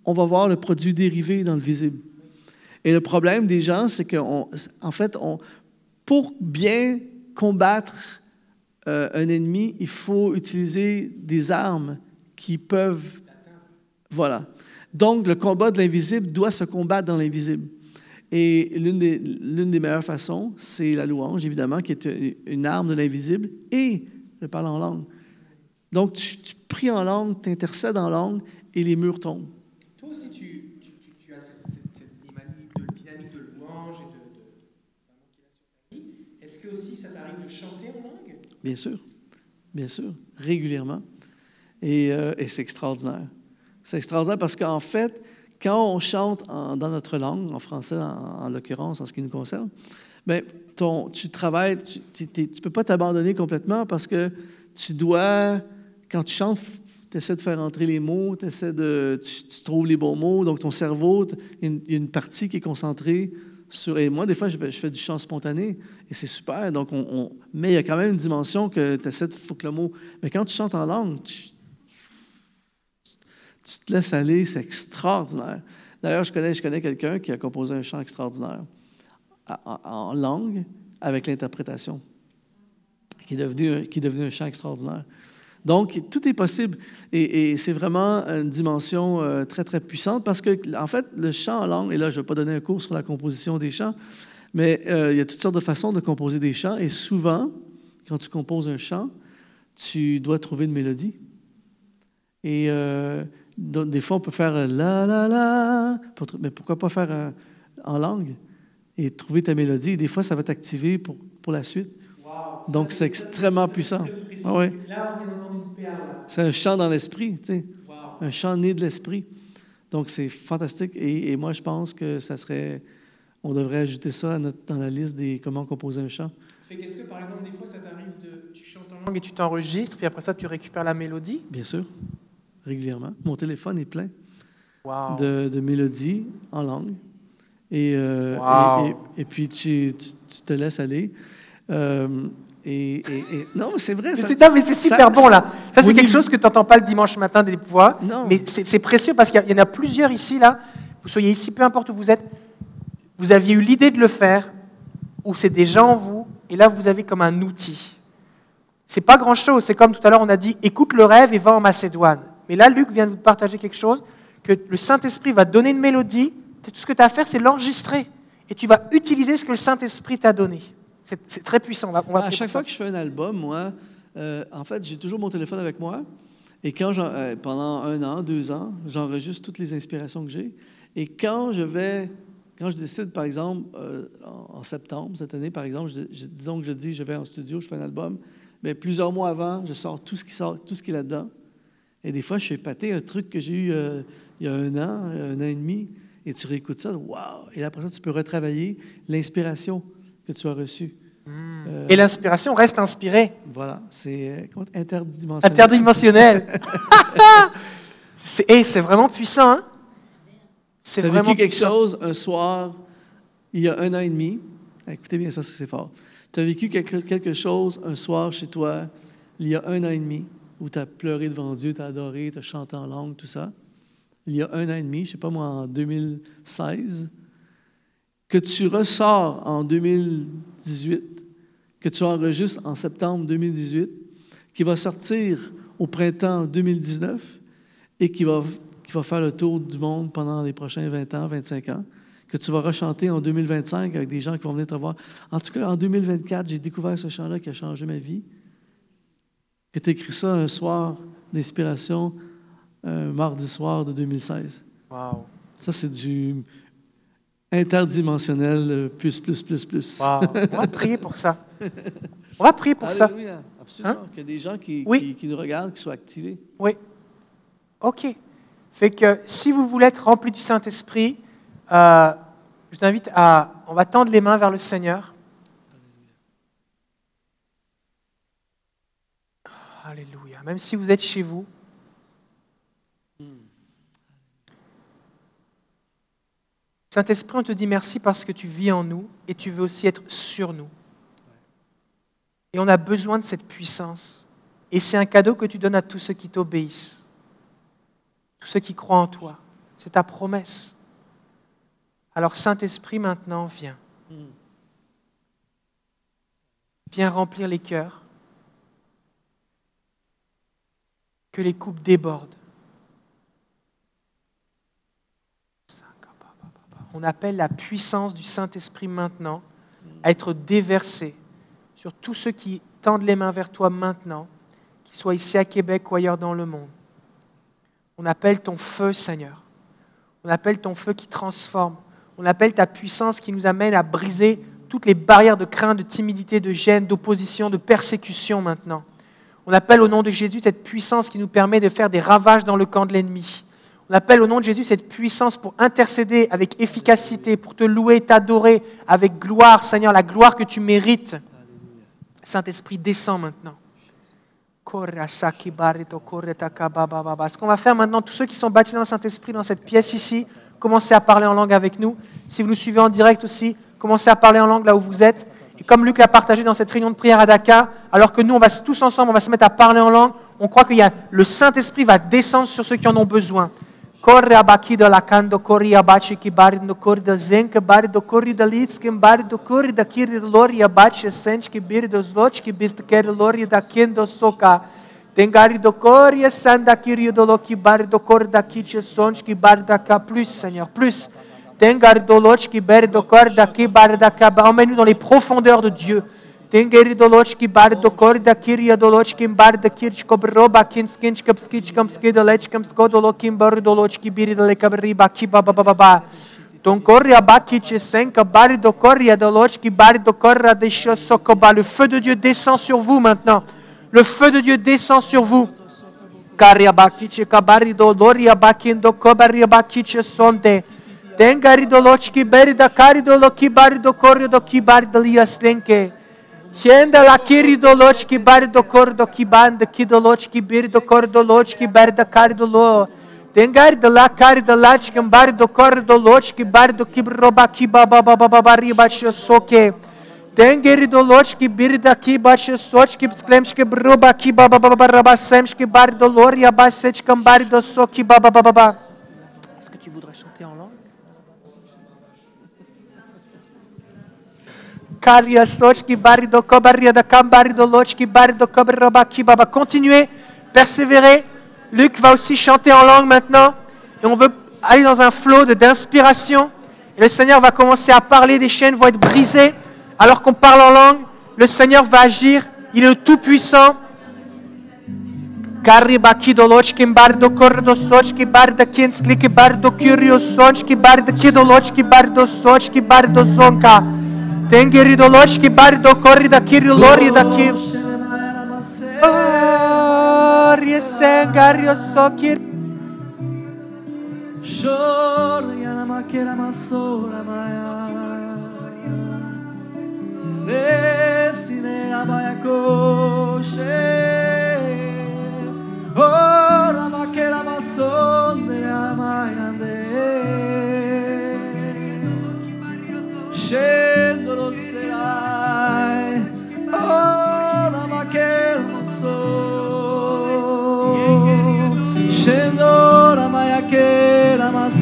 Speaker 1: on va voir le produit dérivé dans le visible. Et le problème des gens, c'est qu'en en fait, pour bien combattre euh, un ennemi, il faut utiliser des armes qui peuvent... Voilà. Donc, le combat de l'invisible doit se combattre dans l'invisible. Et l'une des, des, meilleures façons, c'est la louange, évidemment, qui est une arme de l'invisible, et je parle en langue. Donc, tu, pries en langue, tu intercèdes en langue, et les murs tombent.
Speaker 2: Toi aussi, tu, tu as cette, dynamique de louange et de, de, Est-ce que aussi ça t'arrive de chanter en langue?
Speaker 1: Bien sûr, bien sûr, régulièrement. Et, euh, et c'est extraordinaire. C'est extraordinaire parce qu'en fait, quand on chante dans notre langue, en français en, l'occurrence, en ce qui nous concerne, ton, tu travailles, tu ne peux pas t'abandonner complètement parce que tu dois, quand tu chantes, tu essaies de faire entrer les mots, essaies de, tu, trouves les bons mots, donc ton cerveau, il y a une, partie qui est concentrée sur... Et moi, des fois, je, fais du chant spontané et c'est super, donc on, mais il y a quand même une dimension que tu essaies, il faut que le mot... Mais quand tu chantes en langue, tu, tu te laisses aller, c'est extraordinaire. D'ailleurs, je connais, je connais quelqu'un qui a composé un chant extraordinaire en, langue avec l'interprétation, qui, est devenu, qui est devenu un chant extraordinaire. Donc, tout est possible. Et, c'est vraiment une dimension euh, très, très puissante parce que, en fait, le chant en langue, et là, je ne vais pas donner un cours sur la composition des chants, mais euh, il y a toutes sortes de façons de composer des chants. Et souvent, quand tu composes un chant, tu dois trouver une mélodie. Et euh, des fois, on peut faire la, la, la, mais pourquoi pas faire en langue et trouver ta mélodie. des fois, ça va t'activer pour, pour la suite. Donc, c'est extrêmement puissant. Ah ouais. C'est un chant dans l'esprit, tu sais. un chant né de l'esprit. Donc, c'est fantastique. Et, moi, je pense que ça serait. On devrait ajouter ça dans la liste des comment composer un chant.
Speaker 2: Est-ce que, par exemple, des fois, ça t'arrive de. Tu chantes en langue et tu t'enregistres, puis après ça, tu récupères la mélodie?
Speaker 1: Bien sûr régulièrement. Mon téléphone est plein de, mélodies en langue. Et, euh, et, puis, tu, te laisses aller. Euh, et, non, c'est vrai.
Speaker 2: Ça, mais c'est super bon, là. Ça, c'est quelque chose que tu n'entends pas le dimanche matin des fois. Non. Mais c'est précieux parce qu'il y, en a plusieurs ici, là. Vous soyez ici, peu importe où vous êtes. Vous aviez eu l'idée de le faire, ou c'est déjà en vous, et là, vous avez comme un outil. C'est pas grand-chose. C'est comme tout à l'heure, on a dit écoute le rêve et va en Macédoine. Mais là, Luc vient de vous partager quelque chose, que le Saint-Esprit va donner une mélodie, tout ce que tu as à faire, c'est l'enregistrer. Et tu vas utiliser ce que le Saint-Esprit t'a donné. C'est très puissant.
Speaker 1: à chaque fois que je fais un album, moi, euh, en fait, j'ai toujours mon téléphone avec moi. Et quand euh, pendant un an, deux ans, j'enregistre toutes les inspirations que j'ai. Et quand je vais, quand je décide, par exemple, euh, en, septembre, cette année, par exemple, disons que je dis, je vais en studio, je fais un album, mais plusieurs mois avant, je sors tout ce qui sort, tout ce qui est là-dedans. Et des fois, je fais épaté un truc que j'ai eu euh, il y a un an, un an et demi, et tu réécoutes ça, waouh! Et après ça, tu peux retravailler l'inspiration que tu as reçue.
Speaker 2: Hmm. Euh, et l'inspiration reste inspirée.
Speaker 1: Voilà, c'est euh, interdimensionnel.
Speaker 2: Interdimensionnel. et c'est vraiment puissant. Hein?
Speaker 1: Tu as vécu quelque chose un soir, il y a un an et demi? Écoutez bien ça, c'est fort. Tu as vécu quelque chose un soir chez toi, il y a un an et demi, où tu as pleuré devant Dieu, tu as adoré, tu as chanté en langue, tout ça. Il y a un an et demi, je ne sais pas moi, en 2016, que tu ressors en 2018, que tu enregistres en septembre 2018, qui va sortir au printemps 2019 et qui va, qui va faire le tour du monde pendant les prochains 20 ans, 25 ans, que tu vas rechanter en 2025 avec des gens qui vont venir te voir. En tout cas, en 2024, j'ai découvert ce chant-là qui a changé ma vie que tu écrit ça un soir d'inspiration, un mardi soir de 2016.
Speaker 2: Wow.
Speaker 1: Ça, c'est du interdimensionnel plus, plus, plus, plus.
Speaker 2: Wow. On va prier pour ça. On va prier pour ça.
Speaker 1: Absolument. Hein? Qu'il y a des gens qui, qui, nous regardent, qui soient activés.
Speaker 2: Oui. OK. Fait que si vous voulez être rempli du Saint-Esprit, euh, je vous invite à. On va tendre les mains vers le Seigneur. Alléluia. Même si vous êtes chez vous. Saint-Esprit, on te dit merci parce que tu vis en nous et tu veux aussi être sur nous. Et on a besoin de cette puissance. Et c'est un cadeau que tu donnes à tous ceux qui t'obéissent, tous ceux qui croient en toi. C'est ta promesse. Alors Saint-Esprit, maintenant, viens. Viens remplir les cœurs. Que les coupes débordent. On appelle la puissance du Saint-Esprit maintenant à être déversée sur tous ceux qui tendent les mains vers toi maintenant, qu'ils soient ici à Québec ou ailleurs dans le monde. On appelle ton feu, Seigneur. On appelle ton feu qui transforme. On appelle ta puissance qui nous amène à briser toutes les barrières de crainte, de timidité, de gêne, d'opposition, de persécution maintenant. On appelle au nom de Jésus cette puissance qui nous permet de faire des ravages dans le camp de l'ennemi. On appelle au nom de Jésus cette puissance pour intercéder avec efficacité, pour te louer, t'adorer avec gloire, Seigneur, la gloire que tu mérites. Saint-Esprit, descend maintenant. Ce qu'on va faire maintenant, tous ceux qui sont baptisés dans le Saint-Esprit dans cette pièce ici, commencez à parler en langue avec nous. Si vous nous suivez en direct aussi, commencez à parler en langue là où vous êtes. Comme Luc l'a partagé dans cette réunion de prière à Dakar, alors que nous, on va tous ensemble, on va se mettre à parler en langue, on croit que le Saint-Esprit va descendre sur ceux qui en ont besoin. Ka plus Seigneur plus. Emmène-nous dans les profondeurs de Dieu. Le feu de Dieu descend sur vous maintenant. Le feu de Dieu descend sur vous. Kariabakiche kabari doloria bakindo kobariabakiche sonde. Тенгari doloçki beri da kari dolo kibari бари koryo do kibari do yaslenke. Şenda la kiri doloçki bari do kor do kiban da ki doloçki beri do kor doloçki beri da kari dolo. Tenkari da la kari da laçkin bari ки kor doloçki ба ба ба ба baba baba ribaçı soke. Тенгери долочки, бирда ки баше сочки, псклемшки бруба ки ба ба ба ба ба семшки, бари до лорија басечкам, бари до соки ба ба ба ба ба Continuez, persévérez. Luc va aussi chanter en langue maintenant. Et on veut aller dans un flot d'inspiration. Le Seigneur va commencer à parler, des chaînes vont être brisées. Alors qu'on parle en langue, le Seigneur va agir. Il est tout-puissant. bardo zonka. Tengeri dolosh ki bardo corre daqui, lori daqui. Riesengario sokir.
Speaker 1: Shor yanamakera masora maya. a abayakoshe. Ora makera masonde amayande. sceso serai oh la ma che non so scendo la maia che la
Speaker 2: massa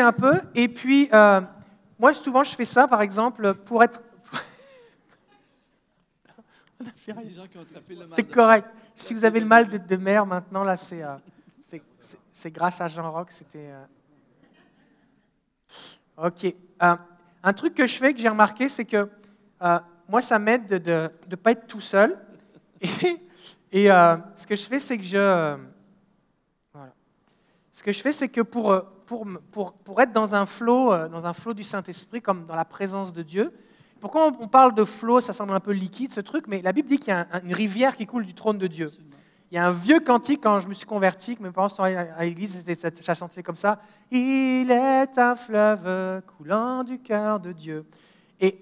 Speaker 2: un peu et puis euh, moi souvent je fais ça par exemple pour être. C'est correct. Si vous avez le mal de, de mer maintenant là c'est euh, c'est- c'est- c'est grâce à Jean Rock c'était. euh, Ok. Euh, un truc que je fais que j'ai remarqué c'est que moi ça m'aide de ne pas être tout seul et, et, ce que je fais c'est que je voilà. Ce que je fais, c'est que pour, pour, être dans un flot, euh, dans un flot du Saint-Esprit, comme dans la présence de Dieu, pourquoi on, parle de flot Ça semble un peu liquide, ce truc, mais la Bible dit qu'il y a un- un- une rivière qui coule du trône de Dieu. Il y a un vieux cantique quand je me suis converti, que mes parents sont à l'église, ça chantait comme ça. Il est un fleuve coulant du cœur de Dieu. Et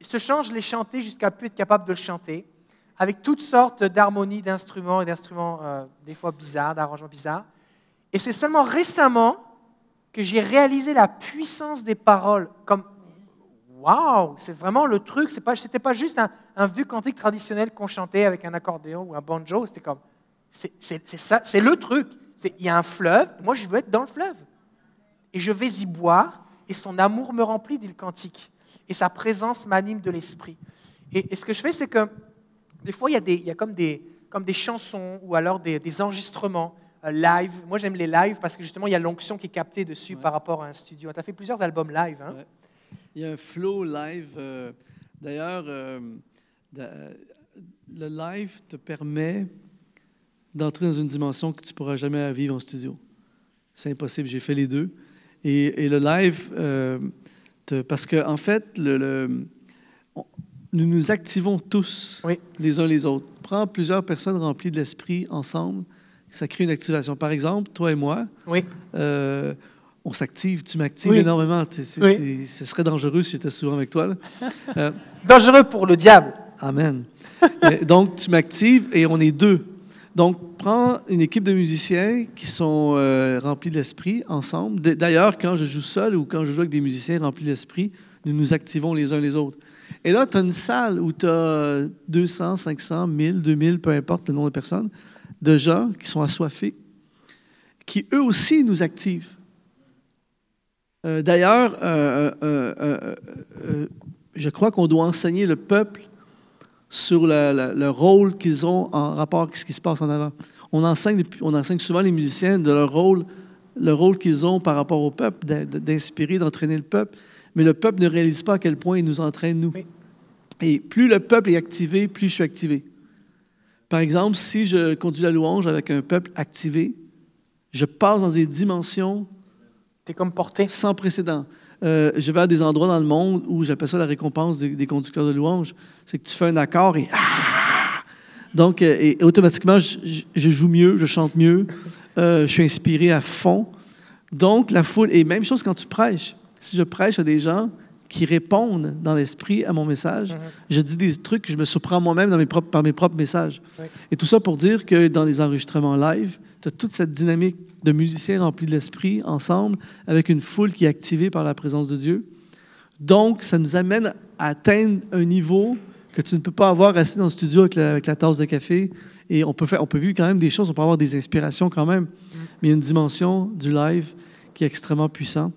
Speaker 2: ce chant, je l'ai chanté jusqu'à plus être capable de le chanter, avec toutes sortes d'harmonies, d'instruments et d'instruments euh, des fois bizarres, d'arrangements bizarres. Et c'est seulement récemment que j'ai réalisé la puissance des paroles. Comme, waouh, c'est vraiment le truc. Ce n'était pas juste un, un vieux cantique traditionnel qu'on chantait avec un accordéon ou un banjo. C'était comme, c'est ça, c'est le truc. Il y a un fleuve. Moi, je veux être dans le fleuve. Et je vais y boire. Et son amour me remplit, dit le cantique. Et sa présence m'anime de l'esprit. Et, ce que je fais, c'est que des fois, il y a, comme, des, chansons ou alors des, enregistrements live. Moi, j'aime les lives parce que justement, il y a l'onction qui est captée dessus
Speaker 1: Ouais.
Speaker 2: par rapport à un studio. Tu as fait plusieurs albums live. Hein?
Speaker 1: Ouais. Il y a un flow live. euh, D'ailleurs, euh, le live te permet d'entrer dans une dimension que tu ne pourras jamais vivre en studio. C'est impossible. J'ai fait les deux. Et, et le live, euh, te- parce qu'en en fait, le, le- on- nous nous activons tous
Speaker 2: Oui.
Speaker 1: les uns les autres. Prends plusieurs personnes remplies de l'esprit ensemble, ça crée une activation. Par exemple, toi et moi,
Speaker 2: Oui.
Speaker 1: euh, on s'active, tu m'actives
Speaker 2: Oui.
Speaker 1: énormément. T'es- c'est-
Speaker 2: Oui.
Speaker 1: t'es- ce serait dangereux si j'étais souvent avec toi. Euh,
Speaker 2: Dangereux pour le diable.
Speaker 1: amen. Donc, tu m'actives et on est deux. Donc, prends une équipe de musiciens qui sont euh, remplis de l'esprit ensemble. D'ailleurs, quand je joue seul ou quand je joue avec des musiciens remplis d'esprit, nous nous activons les uns les autres. Et là, tu as une salle où tu as 200, 500, 1000, 2000, peu importe le nombre de personnes, de gens qui sont assoiffés, qui eux aussi nous activent. Euh, D'ailleurs, euh, euh, je crois qu'on doit enseigner le peuple sur la- la- le rôle qu'ils ont en rapport avec ce qui se passe en avant. On enseigne, depuis- on enseigne souvent les musiciens de leur rôle, le rôle qu'ils ont par rapport au peuple, d'in- d'inspirer, d'entraîner le peuple. mais le peuple ne réalise pas à quel point il nous entraîne, nous. Et plus le peuple est activé, plus je suis activé. Par exemple, si je conduis la louange avec un peuple activé, je passe dans des dimensions
Speaker 2: es comme porté.
Speaker 1: sans précédent. Euh, je vais à des endroits dans le monde où j'appelle ça la récompense des, conducteurs de louange. C'est que tu fais un accord et... Ah! Donc, euh, et automatiquement, je, joue mieux, je chante mieux, euh, je suis inspiré à fond. Donc, la foule... Et même chose quand tu prêches. Si je prêche à des gens qui répondent dans l'esprit à mon message. Mhm. Je dis des trucs que je me surprends moi-même dans mes propres, par mes propres messages. Et tout ça pour dire que dans les enregistrements live, tu as toute cette dynamique de musiciens remplis de l'esprit ensemble avec une foule qui est activée par la présence de Dieu. Donc, ça nous amène à atteindre un niveau que tu ne peux pas avoir assis dans le studio avec la, tasse de café. Et on peut, faire, on peut vivre quand même des choses, on peut avoir des inspirations quand même. Mhm. Mais il y a une dimension du live qui est extrêmement puissant,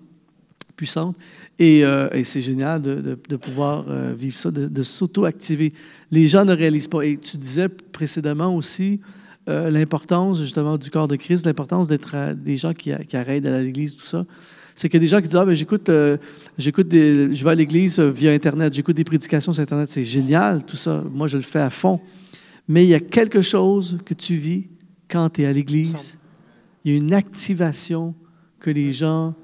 Speaker 1: puissante. Euh, et, c'est génial de, pouvoir euh, vivre ça, de, s'auto-activer. Les gens ne réalisent pas. Et tu disais précédemment aussi euh, l'importance justement du corps de Christ, l'importance d'être des gens qui, arrêtent à l'église, tout ça. C'est qu'il y a des gens qui disent Ah, ben, j'écoute, j'écoute je vais à l'église via Internet, j'écoute des prédications sur Internet. C'est génial, tout ça. Moi, je le fais à fond. Mais il y a quelque chose que tu vis quand tu es à l'église. Il y a une activation que les gens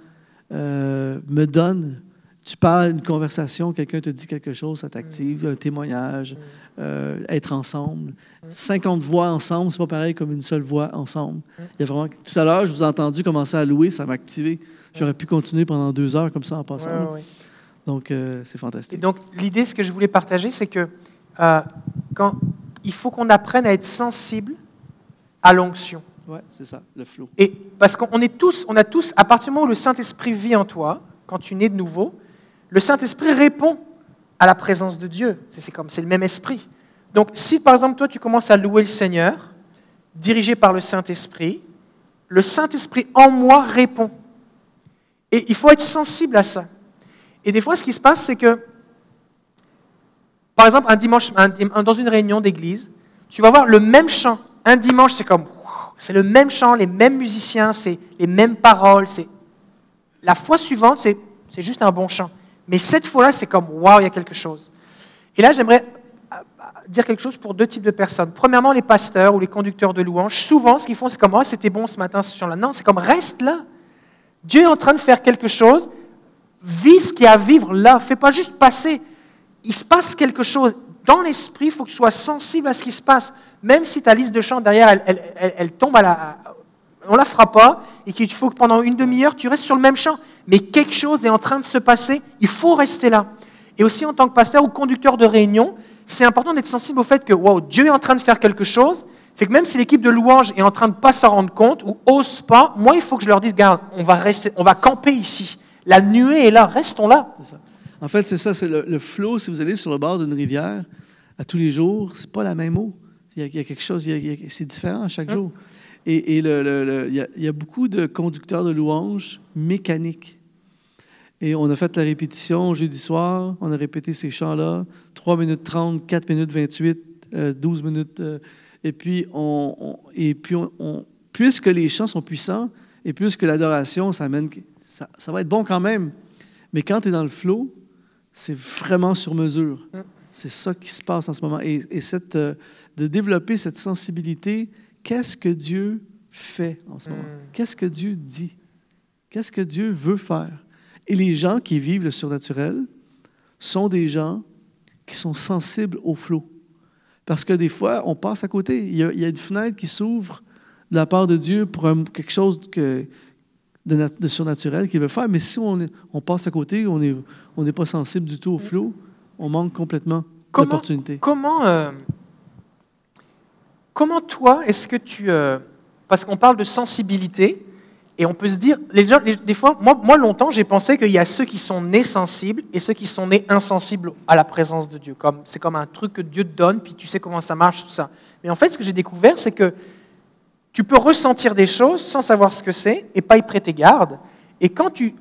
Speaker 1: euh, me donne. Tu parles une conversation, quelqu'un te dit quelque chose, ça t'active, un témoignage, euh, être ensemble. 50 voix ensemble, c'est pas pareil comme une seule voix ensemble. Il y a vraiment... Tout à l'heure, je vous ai entendu commencer à louer, ça m'a activé. J'aurais pu continuer pendant deux heures comme ça en passant. Donc, euh, c'est fantastique.
Speaker 2: Et donc, l'idée, ce que je voulais partager, c'est que quand il faut qu'on apprenne à être sensible à l'onction.
Speaker 1: Oui, c'est ça, le flot.
Speaker 2: Et parce qu'on est tous, on a tous, à partir du moment où le Saint-Esprit vit en toi, quand tu nais de nouveau, le Saint-Esprit répond à la présence de Dieu. C'est comme, c'est le même esprit. Donc, si par exemple toi tu commences à louer le Seigneur, dirigé par le Saint-Esprit, le Saint-Esprit en moi répond. Et il faut être sensible à ça. Et des fois, ce qui se passe, c'est que, par exemple, un dimanche, dans une réunion d'église, tu vas voir le même chant. Un dimanche, c'est comme c'est le même chant, les mêmes musiciens, c'est les mêmes paroles. C'est la fois suivante, c'est juste un bon chant. Mais cette fois-là, c'est comme waouh, il y a quelque chose. Et là, j'aimerais euh, dire quelque chose pour deux types de personnes. Premièrement, les pasteurs ou les conducteurs de louanges. Souvent, ce qu'ils font, c'est comme oh, c'était bon ce matin ce chant-là. Non, c'est comme reste là. Dieu est en train de faire quelque chose. Vis ce qu'il y a à vivre là. Fais pas juste passer. Il se passe quelque chose. Dans l'esprit, il faut que tu sois sensible à ce qui se passe même si ta liste de chants derrière, elle, tombe à la... On la fera pas, et qu'il faut que pendant une demi-heure, tu restes sur le même chant. Mais quelque chose est en train de se passer, il faut rester là. Et aussi en tant que pasteur ou conducteur de réunion, c'est important d'être sensible au fait que Dieu est en train de faire quelque chose, fait que même si l'équipe de louange est en train de pas s'en rendre compte ou ose pas, moi il faut que je leur dise, gars, on va rester, on va camper ici. La nuée est là, restons là.
Speaker 1: En fait, c'est ça, c'est le, le flot. Si vous allez sur le bord d'une rivière, à tous les jours, c'est pas la même eau. Il y a, quelque chose, c'est différent chaque hein? jour. Et, il, y a, beaucoup de conducteurs de louanges mécaniques. Et on a fait la répétition jeudi soir, on a répété ces chants-là, 3 minutes 30, 4 minutes 28, 12 euh, minutes. Euh, et puis, on, et puis on, puisque les chants sont puissants, et puisque l'adoration, ça, amène, ça, ça, va être bon quand même. Mais quand tu es dans le flow, c'est vraiment sur mesure. Hein? C'est ça qui se passe en ce moment. Et, cette, euh, de développer cette sensibilité, qu'est-ce que Dieu fait en ce moment? Mm. Qu'est-ce que Dieu dit? Qu'est-ce que Dieu veut faire? Et les gens qui vivent le surnaturel sont des gens qui sont sensibles au flot. Parce que des fois, on passe à côté. Il y a, une fenêtre qui s'ouvre de la part de Dieu pour quelque chose que, de, surnaturel qu'il veut faire. Mais si on, on passe à côté, on n'est on pas sensible du tout au flot, on manque complètement d'opportunités.
Speaker 2: Comment, euh, comment toi, est-ce que tu... Euh, parce qu'on parle de sensibilité, et on peut se dire, les gens, des fois, moi, moi longtemps, j'ai pensé qu'il y a ceux qui sont nés sensibles et ceux qui sont nés insensibles à la présence de Dieu. Comme, c'est comme un truc que Dieu te donne, puis tu sais comment ça marche, tout ça. Mais en fait, ce que j'ai découvert, c'est que tu peux ressentir des choses sans savoir ce que c'est et pas y prêter garde. Et quand tu,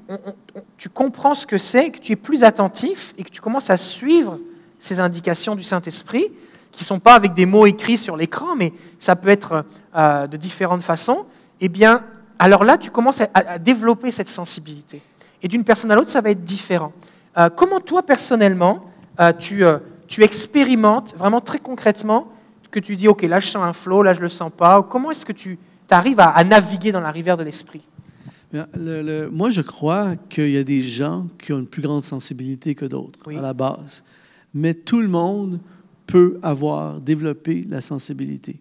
Speaker 2: comprends ce que c'est, que tu es plus attentif et que tu commences à suivre ces indications du Saint-Esprit, qui ne sont pas avec des mots écrits sur l'écran, mais ça peut être euh, de différentes façons, eh bien, alors là, tu commences à, développer cette sensibilité. Et d'une personne à l'autre, ça va être différent. comment toi, personnellement, tu, tu expérimentes vraiment très concrètement que tu dis, OK, là je sens un flow, là je ne le sens pas Comment est-ce que tu arrives à, naviguer dans la rivière de l'esprit?
Speaker 1: Moi, je crois qu'il y a des gens qui ont une plus grande sensibilité que d'autres à la base. Mais tout le monde peut avoir développé la sensibilité.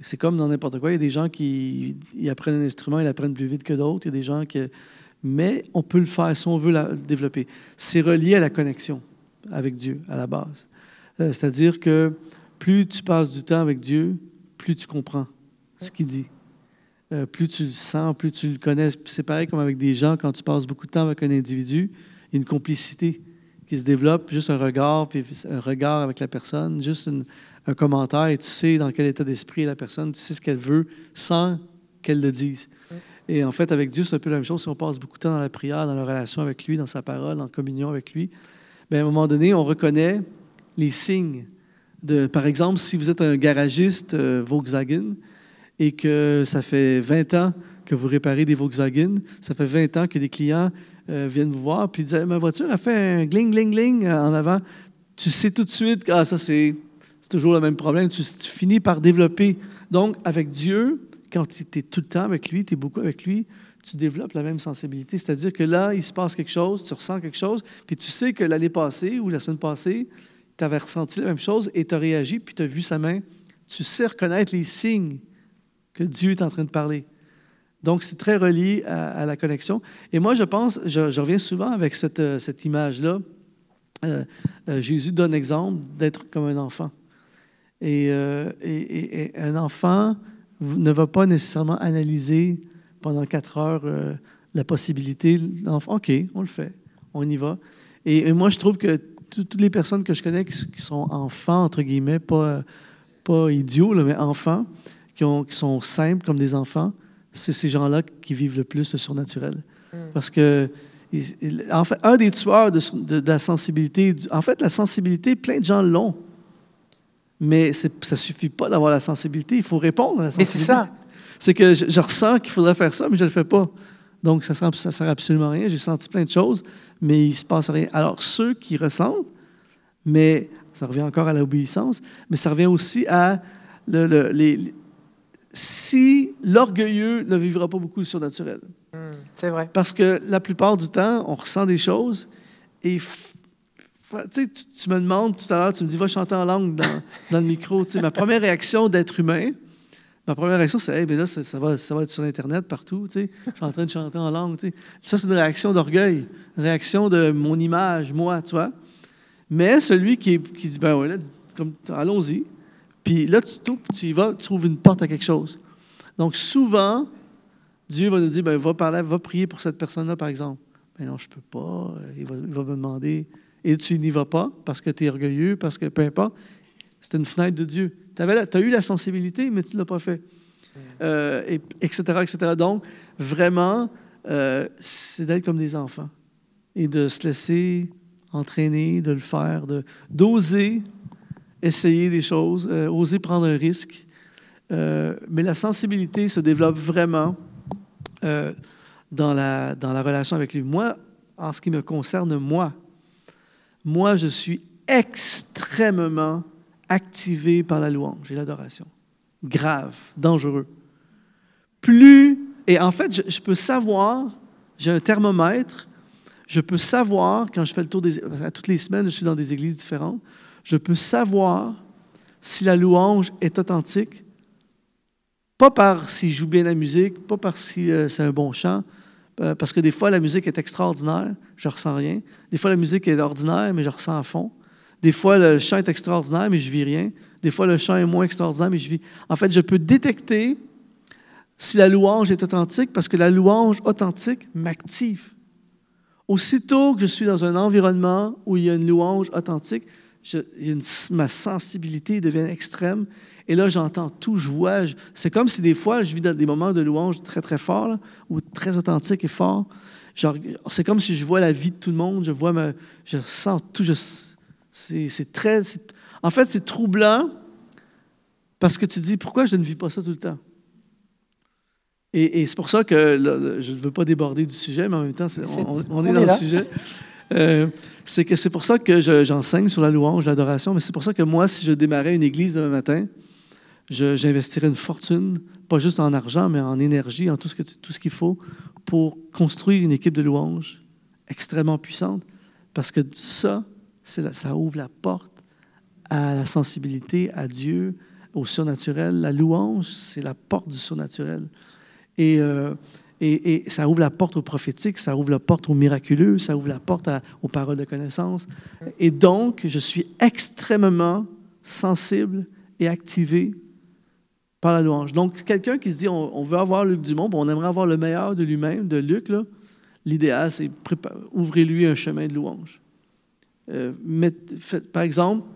Speaker 1: C'est comme dans n'importe quoi. Il y a des gens qui apprennent un instrument, ils apprennent plus vite que d'autres. Il y a des gens qui. Mais on peut le faire si on veut la développer. C'est relié à la connexion avec Dieu à la base. Euh, c'est-à-dire que plus tu passes du temps avec Dieu, plus tu comprends ce qu'il dit. Euh, plus tu le sens, plus tu le connais. C'est pareil comme avec des gens, quand tu passes beaucoup de temps avec un individu, il y a une complicité qui se développe, juste un regard, puis un regard avec la personne, juste un commentaire, et tu sais dans quel état d'esprit est la personne, tu sais ce qu'elle veut sans qu'elle le dise. Et en fait, avec Dieu, c'est un peu la même chose. Si on passe beaucoup de temps dans la prière, dans la relation avec lui, dans sa parole, en communion avec lui, bien, à un moment donné, on reconnaît les signes. Par exemple, si vous êtes un garagiste euh, Volkswagen, et que ça fait 20 ans que vous réparez des Volkswagen, ça fait 20 ans que des clients euh, viennent vous voir puis disent Ma voiture a fait un gling, gling, gling en avant. Tu sais tout de suite que ah, ça, c'est toujours le même problème. Tu, finis par développer. Donc, avec Dieu, quand tu es tout le temps avec lui, tu es beaucoup avec lui, tu développes la même sensibilité. C'est-à-dire que là, il se passe quelque chose, tu ressens quelque chose, puis tu sais que l'année passée ou la semaine passée, tu avais ressenti la même chose et tu as réagi, puis tu as vu sa main. Tu sais reconnaître les signes que Dieu est en train de parler. Donc, c'est très relié à, la connexion. Et moi, je pense, je, reviens souvent avec cette, euh, cette image-là. Euh, euh, Jésus donne exemple d'être comme un enfant. Et, un enfant ne va pas nécessairement analyser pendant quatre heures la possibilité. OK, on le fait, on y va. Et, moi, je trouve que toutes les personnes que je connais qui, sont enfants, entre guillemets, pas, pas idiots, mais enfants, qui, sont simples comme des enfants, c'est ces gens-là qui vivent le plus le surnaturel. Mm. Parce que, en fait, un des tueurs de, la sensibilité, en fait, la sensibilité, plein de gens l'ont. Mais ça ne suffit pas d'avoir la sensibilité, il faut répondre à la sensibilité.
Speaker 2: Mais c'est ça.
Speaker 1: C'est que je, ressens qu'il faudrait faire ça, mais je ne le fais pas. Donc, ça ne sert, absolument à rien. J'ai senti plein de choses, mais il ne se passe rien. Alors, ceux qui ressentent, mais ça revient encore à l'obéissance, mais ça revient aussi à le, les, si l'orgueilleux ne vivra pas beaucoup le surnaturel.
Speaker 2: Hmm, c'est vrai.
Speaker 1: Parce que la plupart du temps, on ressent des choses et tu, tu, me demandes tout à l'heure, tu me dis, va chanter en langue dans, dans le micro. ma première réaction d'être humain, ma première réaction, c'est, hey, ben là, ça, va, ça va être sur Internet partout. Je suis en train de chanter en langue. Ça, c'est une réaction d'orgueil, une réaction de mon image, moi, tu vois. Mais celui qui, qui dit, ben ouais, là, allons-y. Puis là, tu, tu y vas, tu trouves une porte à quelque chose. Donc, souvent, Dieu va nous dire, ben, va parler, va prier pour cette personne-là, par exemple. Mais ben non, je ne peux pas. Il va, il va, me demander. Et tu n'y vas pas parce que tu es orgueilleux, parce que peu importe. C'était une fenêtre de Dieu. Tu as eu la sensibilité, mais tu ne l'as pas fait. Euh, et, etc., etc. Donc, vraiment, euh, c'est d'être comme des enfants et de se laisser entraîner, de le faire, d'oser essayer des choses, euh, oser prendre un risque. Euh, mais la sensibilité se développe vraiment euh, dans, la, dans la relation avec lui. Moi, en ce qui me concerne, moi, moi, je suis extrêmement activé par la louange et l'adoration. Grave, dangereux. Plus, et en fait, je, je peux savoir, j'ai un thermomètre, je peux savoir, quand je fais le tour des... À toutes les semaines, je suis dans des églises différentes, je peux savoir si la louange est authentique, pas par s'il joue bien la musique, pas parce si euh, c'est un bon chant, euh, parce que des fois la musique est extraordinaire, je ressens rien. Des fois la musique est ordinaire, mais je ressens à fond. Des fois le chant est extraordinaire, mais je vis rien. Des fois le chant est moins extraordinaire, mais je vis. En fait, je peux détecter si la louange est authentique parce que la louange authentique m'active. Aussitôt que je suis dans un environnement où il y a une louange authentique, ma sensibilité devient extrême. Et là, j'entends tout, je vois. c'est comme si des fois, je vis dans des moments de louange très, très forts, ou très authentiques et forts. c'est comme si je vois la vie de tout le monde, je vois, je sens tout. C'est, très. en fait, c'est troublant parce que tu te dis pourquoi je ne vis pas ça tout le temps? Et, c'est pour ça que je ne veux pas déborder du sujet, mais en même temps, on, est, dans le sujet. Euh, c'est que c'est pour ça que j'enseigne sur la louange, l'adoration, mais c'est pour ça que moi, si je démarrais une église demain matin, j'investirais une fortune, pas juste en argent, mais en énergie, en tout ce, que, tout ce qu'il faut pour construire une équipe de louange extrêmement puissante. Parce que ça, ça ouvre la porte à la sensibilité à Dieu, au surnaturel. La louange, c'est la porte du surnaturel. Et, euh, et, ça ouvre la porte au prophétique, ça ouvre la porte au miraculeux, ça ouvre la porte aux paroles de connaissance. Et donc, je suis extrêmement sensible et activé par la louange. Donc, quelqu'un qui se dit on, veut avoir Luc Dumont, on aimerait avoir le meilleur de lui-même, de Luc, l'idéal, c'est ouvrez-lui un chemin de louange. Euh, par exemple,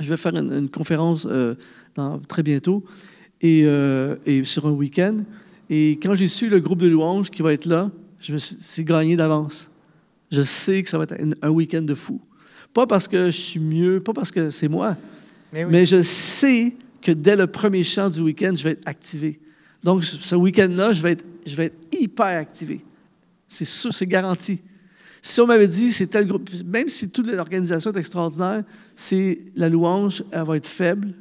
Speaker 1: je vais faire une, conférence euh, dans, très bientôt et, euh, et sur un week-end. Et quand j'ai su le groupe de louanges qui va être là, je me suis gagné d'avance. Je sais que ça va être un week-end de fou. Pas parce que je suis mieux, pas parce que c'est moi, mais, je sais que dès le premier chant du week-end, je vais être activé. Donc, ce week-end-là, je, vais être, je vais être hyper activé. C'est sûr, c'est garanti. Si on m'avait dit, c'est tel groupe, même si toute l'organisation est extraordinaire, c'est la louange, elle va être faible,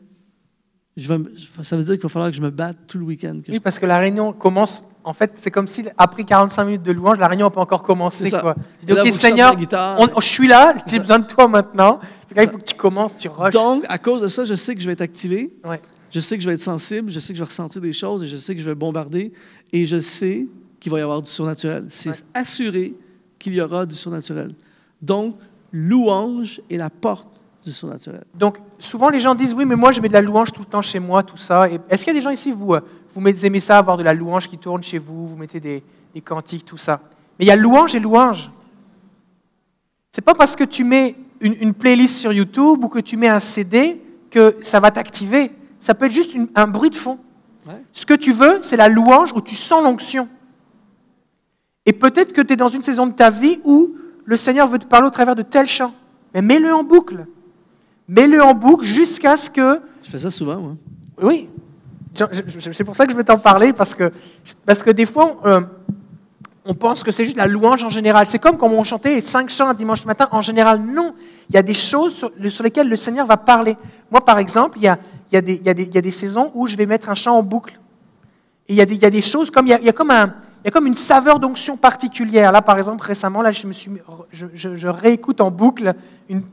Speaker 1: je vais, ça veut dire qu'il va falloir que je me batte tout le week-end.
Speaker 2: Oui, parce que la réunion commence, en fait, c'est comme si après 45 minutes de louange, la réunion n'a pas encore commencé. Quoi. dis, OK, Seigneur, je suis là, j'ai besoin de toi maintenant. il faut que tu commences, tu rushes.
Speaker 1: Donc, à cause de ça, je sais que je vais être activé. Je sais que je vais être sensible, je sais que je vais ressentir des choses et je sais que je vais bombarder. Et je sais qu'il va y avoir du surnaturel. C'est assuré qu'il y aura du surnaturel. Donc, louange est la porte du surnaturel.
Speaker 2: Donc, souvent les gens disent Oui, mais moi je mets de la louange tout le temps chez moi, tout ça. Est-ce qu'il y a des gens ici, vous, euh, vous aimez ça, avoir de la louange qui tourne chez vous, vous mettez des, des cantiques, tout ça Mais il y a louange et louange. C'est pas parce que tu mets une, playlist sur YouTube ou que tu mets un CD que ça va t'activer. Ça peut être juste un bruit de fond. Ce que tu veux, c'est la louange où tu sens l'onction. Et peut-être que tu es dans une saison de ta vie où le Seigneur veut te parler au travers de tel chant. Mais mets-le en boucle. Mets-le en boucle jusqu'à ce que.
Speaker 1: Je fais ça souvent, moi.
Speaker 2: Oui. C'est pour ça que je veux t'en parler, parce que, parce que des fois, euh, on pense que c'est juste la louange en général. C'est comme quand on chantait cinq chants un dimanche matin. En général, non. Il y a des choses sur, lesquelles le Seigneur va parler. Moi, par exemple, il y, a, il, y a des, il, y a des, il y a des saisons où je vais mettre un chant en boucle. Et il y a des, il y a des choses comme. Il y a, il y a comme un y a comme une saveur d'onction particulière. Là, par exemple, récemment, là, je, me suis, je, réécoute en boucle une,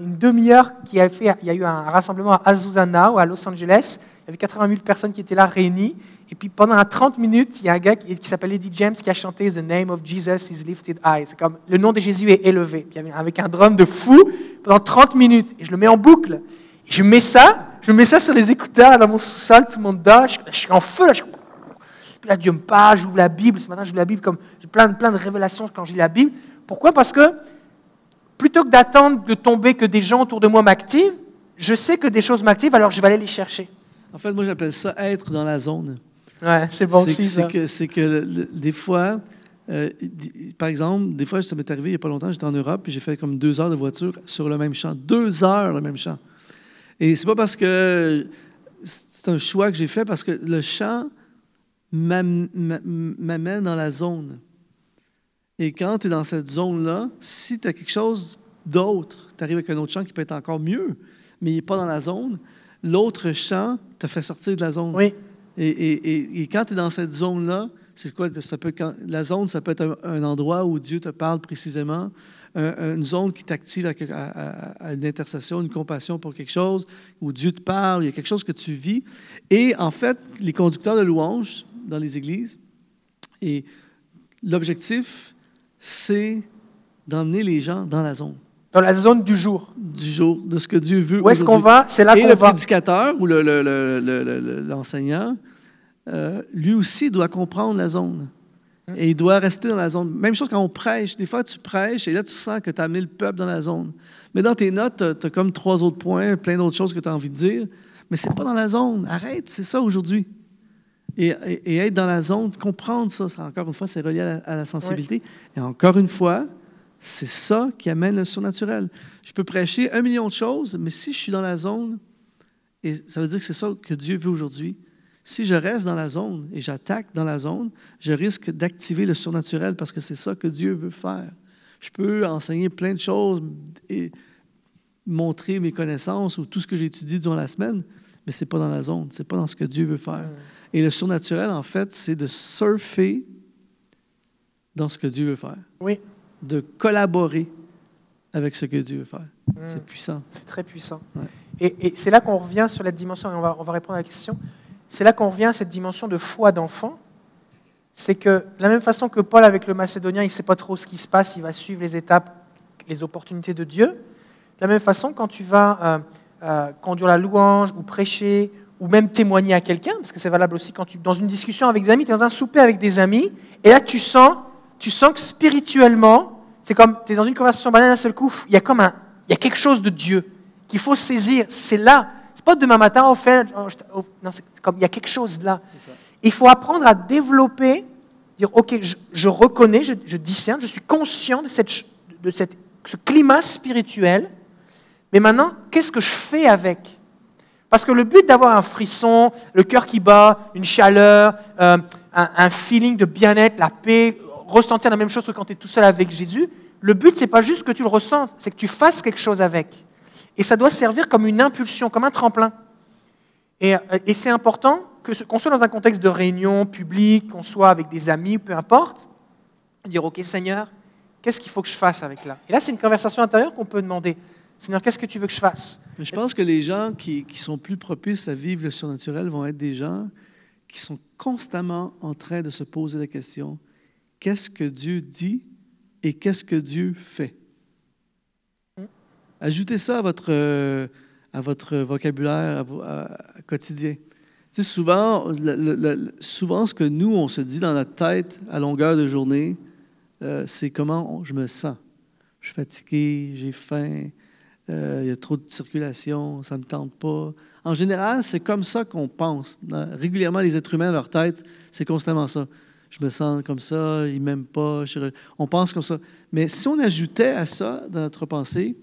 Speaker 2: demi-heure qui a fait. Il y a eu un rassemblement à Azusa ou à Los Angeles. Il y avait 80 000 personnes qui étaient là réunies. Et puis pendant 30 minutes, il y a un gars qui, s'appelle Eddie James qui a chanté The name of Jesus is lifted high. C'est comme le nom de Jésus est élevé. avec un drum de fou pendant 30 minutes. Et je le mets en boucle. Et je mets ça, je mets ça sur les écouteurs dans mon sous-sol, tout le monde dort. Je, suis en feu. Là, je, là, Dieu me parle, j'ouvre la Bible. Ce matin, j'ouvre la Bible comme j'ai plein, plein de révélations quand je lis la Bible. Pourquoi? Parce que plutôt que d'attendre de tomber que des gens autour de moi m'activent, je sais que des choses m'activent, alors je vais aller les chercher.
Speaker 1: En fait, moi, j'appelle ça être dans la zone.
Speaker 2: Ouais, c'est bon aussi.
Speaker 1: C'est que, c'est que des fois, euh, par exemple, des fois, ça m'est arrivé il n'y a pas longtemps, j'étais en Europe, et j'ai fait comme deux heures de voiture sur le même champ. Deux heures le même champ. Et c'est pas parce que c'est un choix que j'ai fait, parce que le champ m'amène dans la zone. Et quand tu es dans cette zone-là, si tu as quelque chose d'autre, tu arrives avec un autre champ qui peut être encore mieux, mais il n'est pas dans la zone, l'autre champ te fait sortir de la zone.
Speaker 2: Oui.
Speaker 1: Et, quand tu es dans cette zone-là, c'est quoi? Ça peut, la zone, ça peut être un, endroit où Dieu te parle précisément, une zone qui t'active à, une intercession, une compassion pour quelque chose, où Dieu te parle, il y a quelque chose que tu vis. Et en fait, les conducteurs de louanges, dans les églises. Et l'objectif, c'est d'emmener les gens dans la zone.
Speaker 2: Dans la zone du jour.
Speaker 1: Du jour, de ce que Dieu veut.
Speaker 2: Où est-ce qu'on va? C'est là qu'on
Speaker 1: va. Et le prédicateur ou l'enseignant, euh, lui aussi doit comprendre la zone. Hum. Et il doit rester dans la zone. Même chose quand on prêche. Des fois, tu prêches et là, tu sens que tu as amené le peuple dans la zone. Mais dans tes notes, tu as, comme trois autres points, plein d'autres choses que tu as envie de dire. Mais c'est pas dans la zone. Arrête, c'est ça aujourd'hui. Et, être dans la zone, comprendre ça, encore une fois, c'est relié à la, sensibilité. Et encore une fois, c'est ça qui amène le surnaturel. Je peux prêcher un million de choses, mais si je suis dans la zone, et ça veut dire que c'est ça que Dieu veut aujourd'hui, si je reste dans la zone et j'attaque dans la zone, je risque d'activer le surnaturel parce que c'est ça que Dieu veut faire. Je peux enseigner plein de choses et montrer mes connaissances ou tout ce que j'ai étudié durant la semaine, mais ce n'est pas dans la zone, ce n'est pas dans ce que Dieu veut faire. Et le surnaturel, en fait, c'est de surfer dans ce que Dieu veut faire.
Speaker 2: Oui.
Speaker 1: De collaborer avec ce que Dieu veut faire. Hmm. C'est puissant.
Speaker 2: C'est très puissant. Et, c'est là qu'on revient sur la dimension, et on va, on va répondre à la question, c'est là qu'on revient à cette dimension de foi d'enfant. C'est que, de la même façon que Paul avec le Macédonien, il ne sait pas trop ce qui se passe, il va suivre les étapes, les opportunités de Dieu. De la même façon, quand tu vas euh, euh, conduire la louange ou prêcher ou même témoigner à quelqu'un, parce que c'est valable aussi quand tu dans une discussion avec des amis, tu es dans un souper avec des amis, et là tu sens, tu sens que spirituellement, c'est comme tu es dans une conversation banale d'un seul coup, il y a comme un, il y a quelque chose de Dieu qu'il faut saisir. C'est là. C'est pas demain matin, au fait. non, c'est comme il y a quelque chose là. Il faut apprendre à développer, dire ok, je, reconnais, je, je, discerne, je suis conscient de, cette, de cette, ce climat spirituel. Mais maintenant, qu'est-ce que je fais avec? Parce que le but d'avoir un frisson, le cœur qui bat, une chaleur, euh, un, feeling de bien-être, la paix, ressentir la même chose que quand tu es tout seul avec Jésus, le but, c'est pas juste que tu le ressentes, c'est que tu fasses quelque chose avec. Et ça doit servir comme une impulsion, comme un tremplin. Et, euh, et c'est important qu'on soit dans un contexte de réunion publique, qu'on soit avec des amis, peu importe, dire Ok, Seigneur, qu'est-ce qu'il faut que je fasse avec là? Et là, c'est une conversation intérieure qu'on peut demander. Seigneur, qu'est-ce que tu veux que je fasse?
Speaker 1: Je pense que les gens qui, qui, sont plus propices à vivre le surnaturel vont être des gens qui sont constamment en train de se poser la question qu'est-ce que Dieu dit et qu'est-ce que Dieu fait? Ajoutez ça à votre, à votre vocabulaire quotidien. Tu sais, souvent, souvent, ce que nous, on se dit dans notre tête à longueur de journée, euh, c'est comment je me sens. Je suis fatigué, j'ai faim, euh, il y a trop de circulation, ça ne me tente pas. En général, c'est comme ça qu'on pense. régulièrement, les êtres humains, leur tête, c'est constamment ça. Je me sens comme ça, ils ne m'aiment pas. on pense comme ça. Mais si on ajoutait à ça dans notre pensée,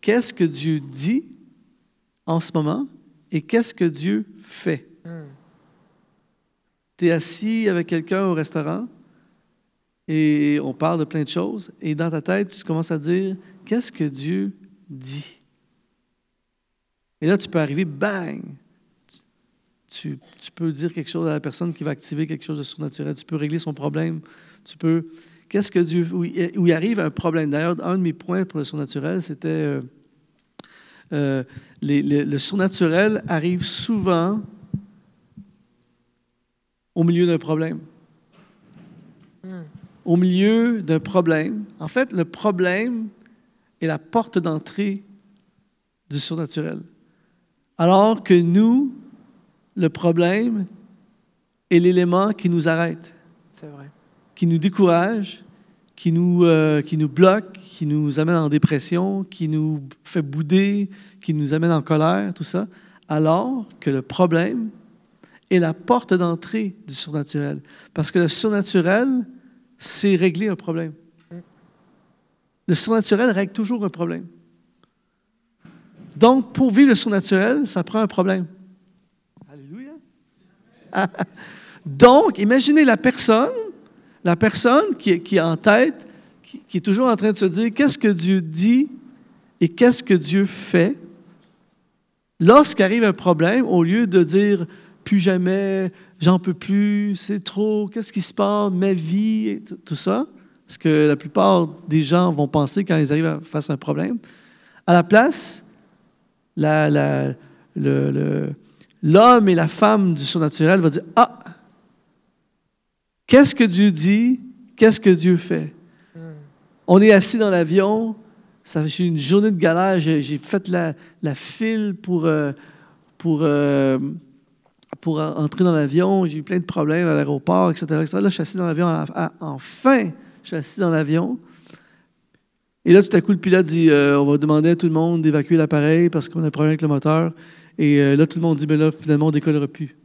Speaker 1: qu'est-ce que Dieu dit en ce moment et qu'est-ce que Dieu fait? Hmm. Tu es assis avec quelqu'un au restaurant et on parle de plein de choses et dans ta tête, tu commences à dire, qu'est-ce que Dieu dit? Et là, tu peux arriver, bang! Tu, tu, peux dire quelque chose à la personne qui va activer quelque chose de surnaturel. Tu peux régler son problème. Tu peux. Qu'est-ce que Dieu. Où il, arrive un problème. D'ailleurs, un de mes points pour le surnaturel, c'était. Euh, euh, le surnaturel arrive souvent au milieu d'un problème. Hmm. Au milieu d'un problème. En fait, le problème est la porte d'entrée du surnaturel. Alors que nous, le problème est l'élément qui nous arrête, qui nous décourage, qui nous, euh, qui nous bloque, qui nous amène en dépression, qui nous fait bouder, qui nous amène en colère, tout ça, alors que le problème est la porte d'entrée du surnaturel. Parce que le surnaturel, c'est régler un problème. Le surnaturel règle toujours un problème. Donc, pour vivre le surnaturel, ça prend un problème. Alléluia. Donc, imaginez la personne la personne qui, est en tête, qui, est toujours en train de se dire qu'est-ce que Dieu dit et qu'est-ce que Dieu fait, lorsqu'arrive un problème, au lieu de dire plus jamais, j'en peux plus, c'est trop, qu'est-ce qui se passe, ma vie, et tout ça, ce que la plupart des gens vont penser quand ils arrivent face à un problème. À la place, l'homme et la femme du surnaturel vont dire Ah, Qu'est-ce que Dieu dit? Qu'est-ce que Dieu fait? Hmm. On est assis dans l'avion. J'ai une journée de galère. J'ai fait la, file pour, euh, pour, euh, pour entrer dans l'avion. J'ai eu plein de problèmes à l'aéroport, etc., Là, je suis assis dans l'avion. Enfin, je suis assis dans l'avion. Et là, tout à coup, le pilote dit euh, on va demander à tout le monde d'évacuer l'appareil parce qu'on a un problème avec le moteur. Et là, tout le monde dit ben là, finalement, on ne décollera plus.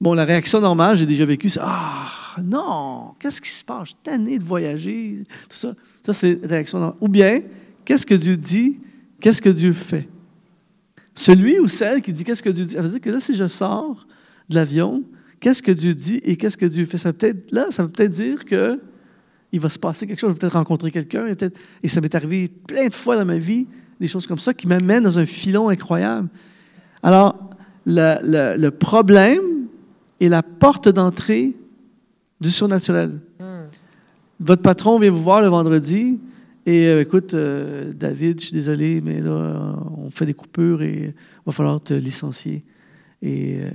Speaker 1: Bon, la réaction normale, j'ai déjà vécu, c'est Ah, non, qu'est-ce qui se passe? Je suis tanné de voyager. Tout ça, ça c'est réaction normale. Ou bien, qu'est-ce que Dieu dit? Qu'est-ce que Dieu fait? Celui ou celle qui dit qu'est-ce que Dieu dit, ça veut dire que là, si je sors de l'avion, qu'est-ce que Dieu dit et qu'est-ce que Dieu fait? Ça peut être, là, ça veut peut-être dire que il va se passer quelque chose, je vais peut-être rencontrer quelqu'un, et ça m'est arrivé plein de fois dans ma vie, des choses comme ça qui m'amènent dans un filon incroyable. Alors, le, problème est la porte d'entrée du surnaturel. Hmm. Votre patron vient vous voir le vendredi et euh, écoute, euh, David, je suis désolé, mais là, on fait des coupures et il va falloir te licencier. Et, euh,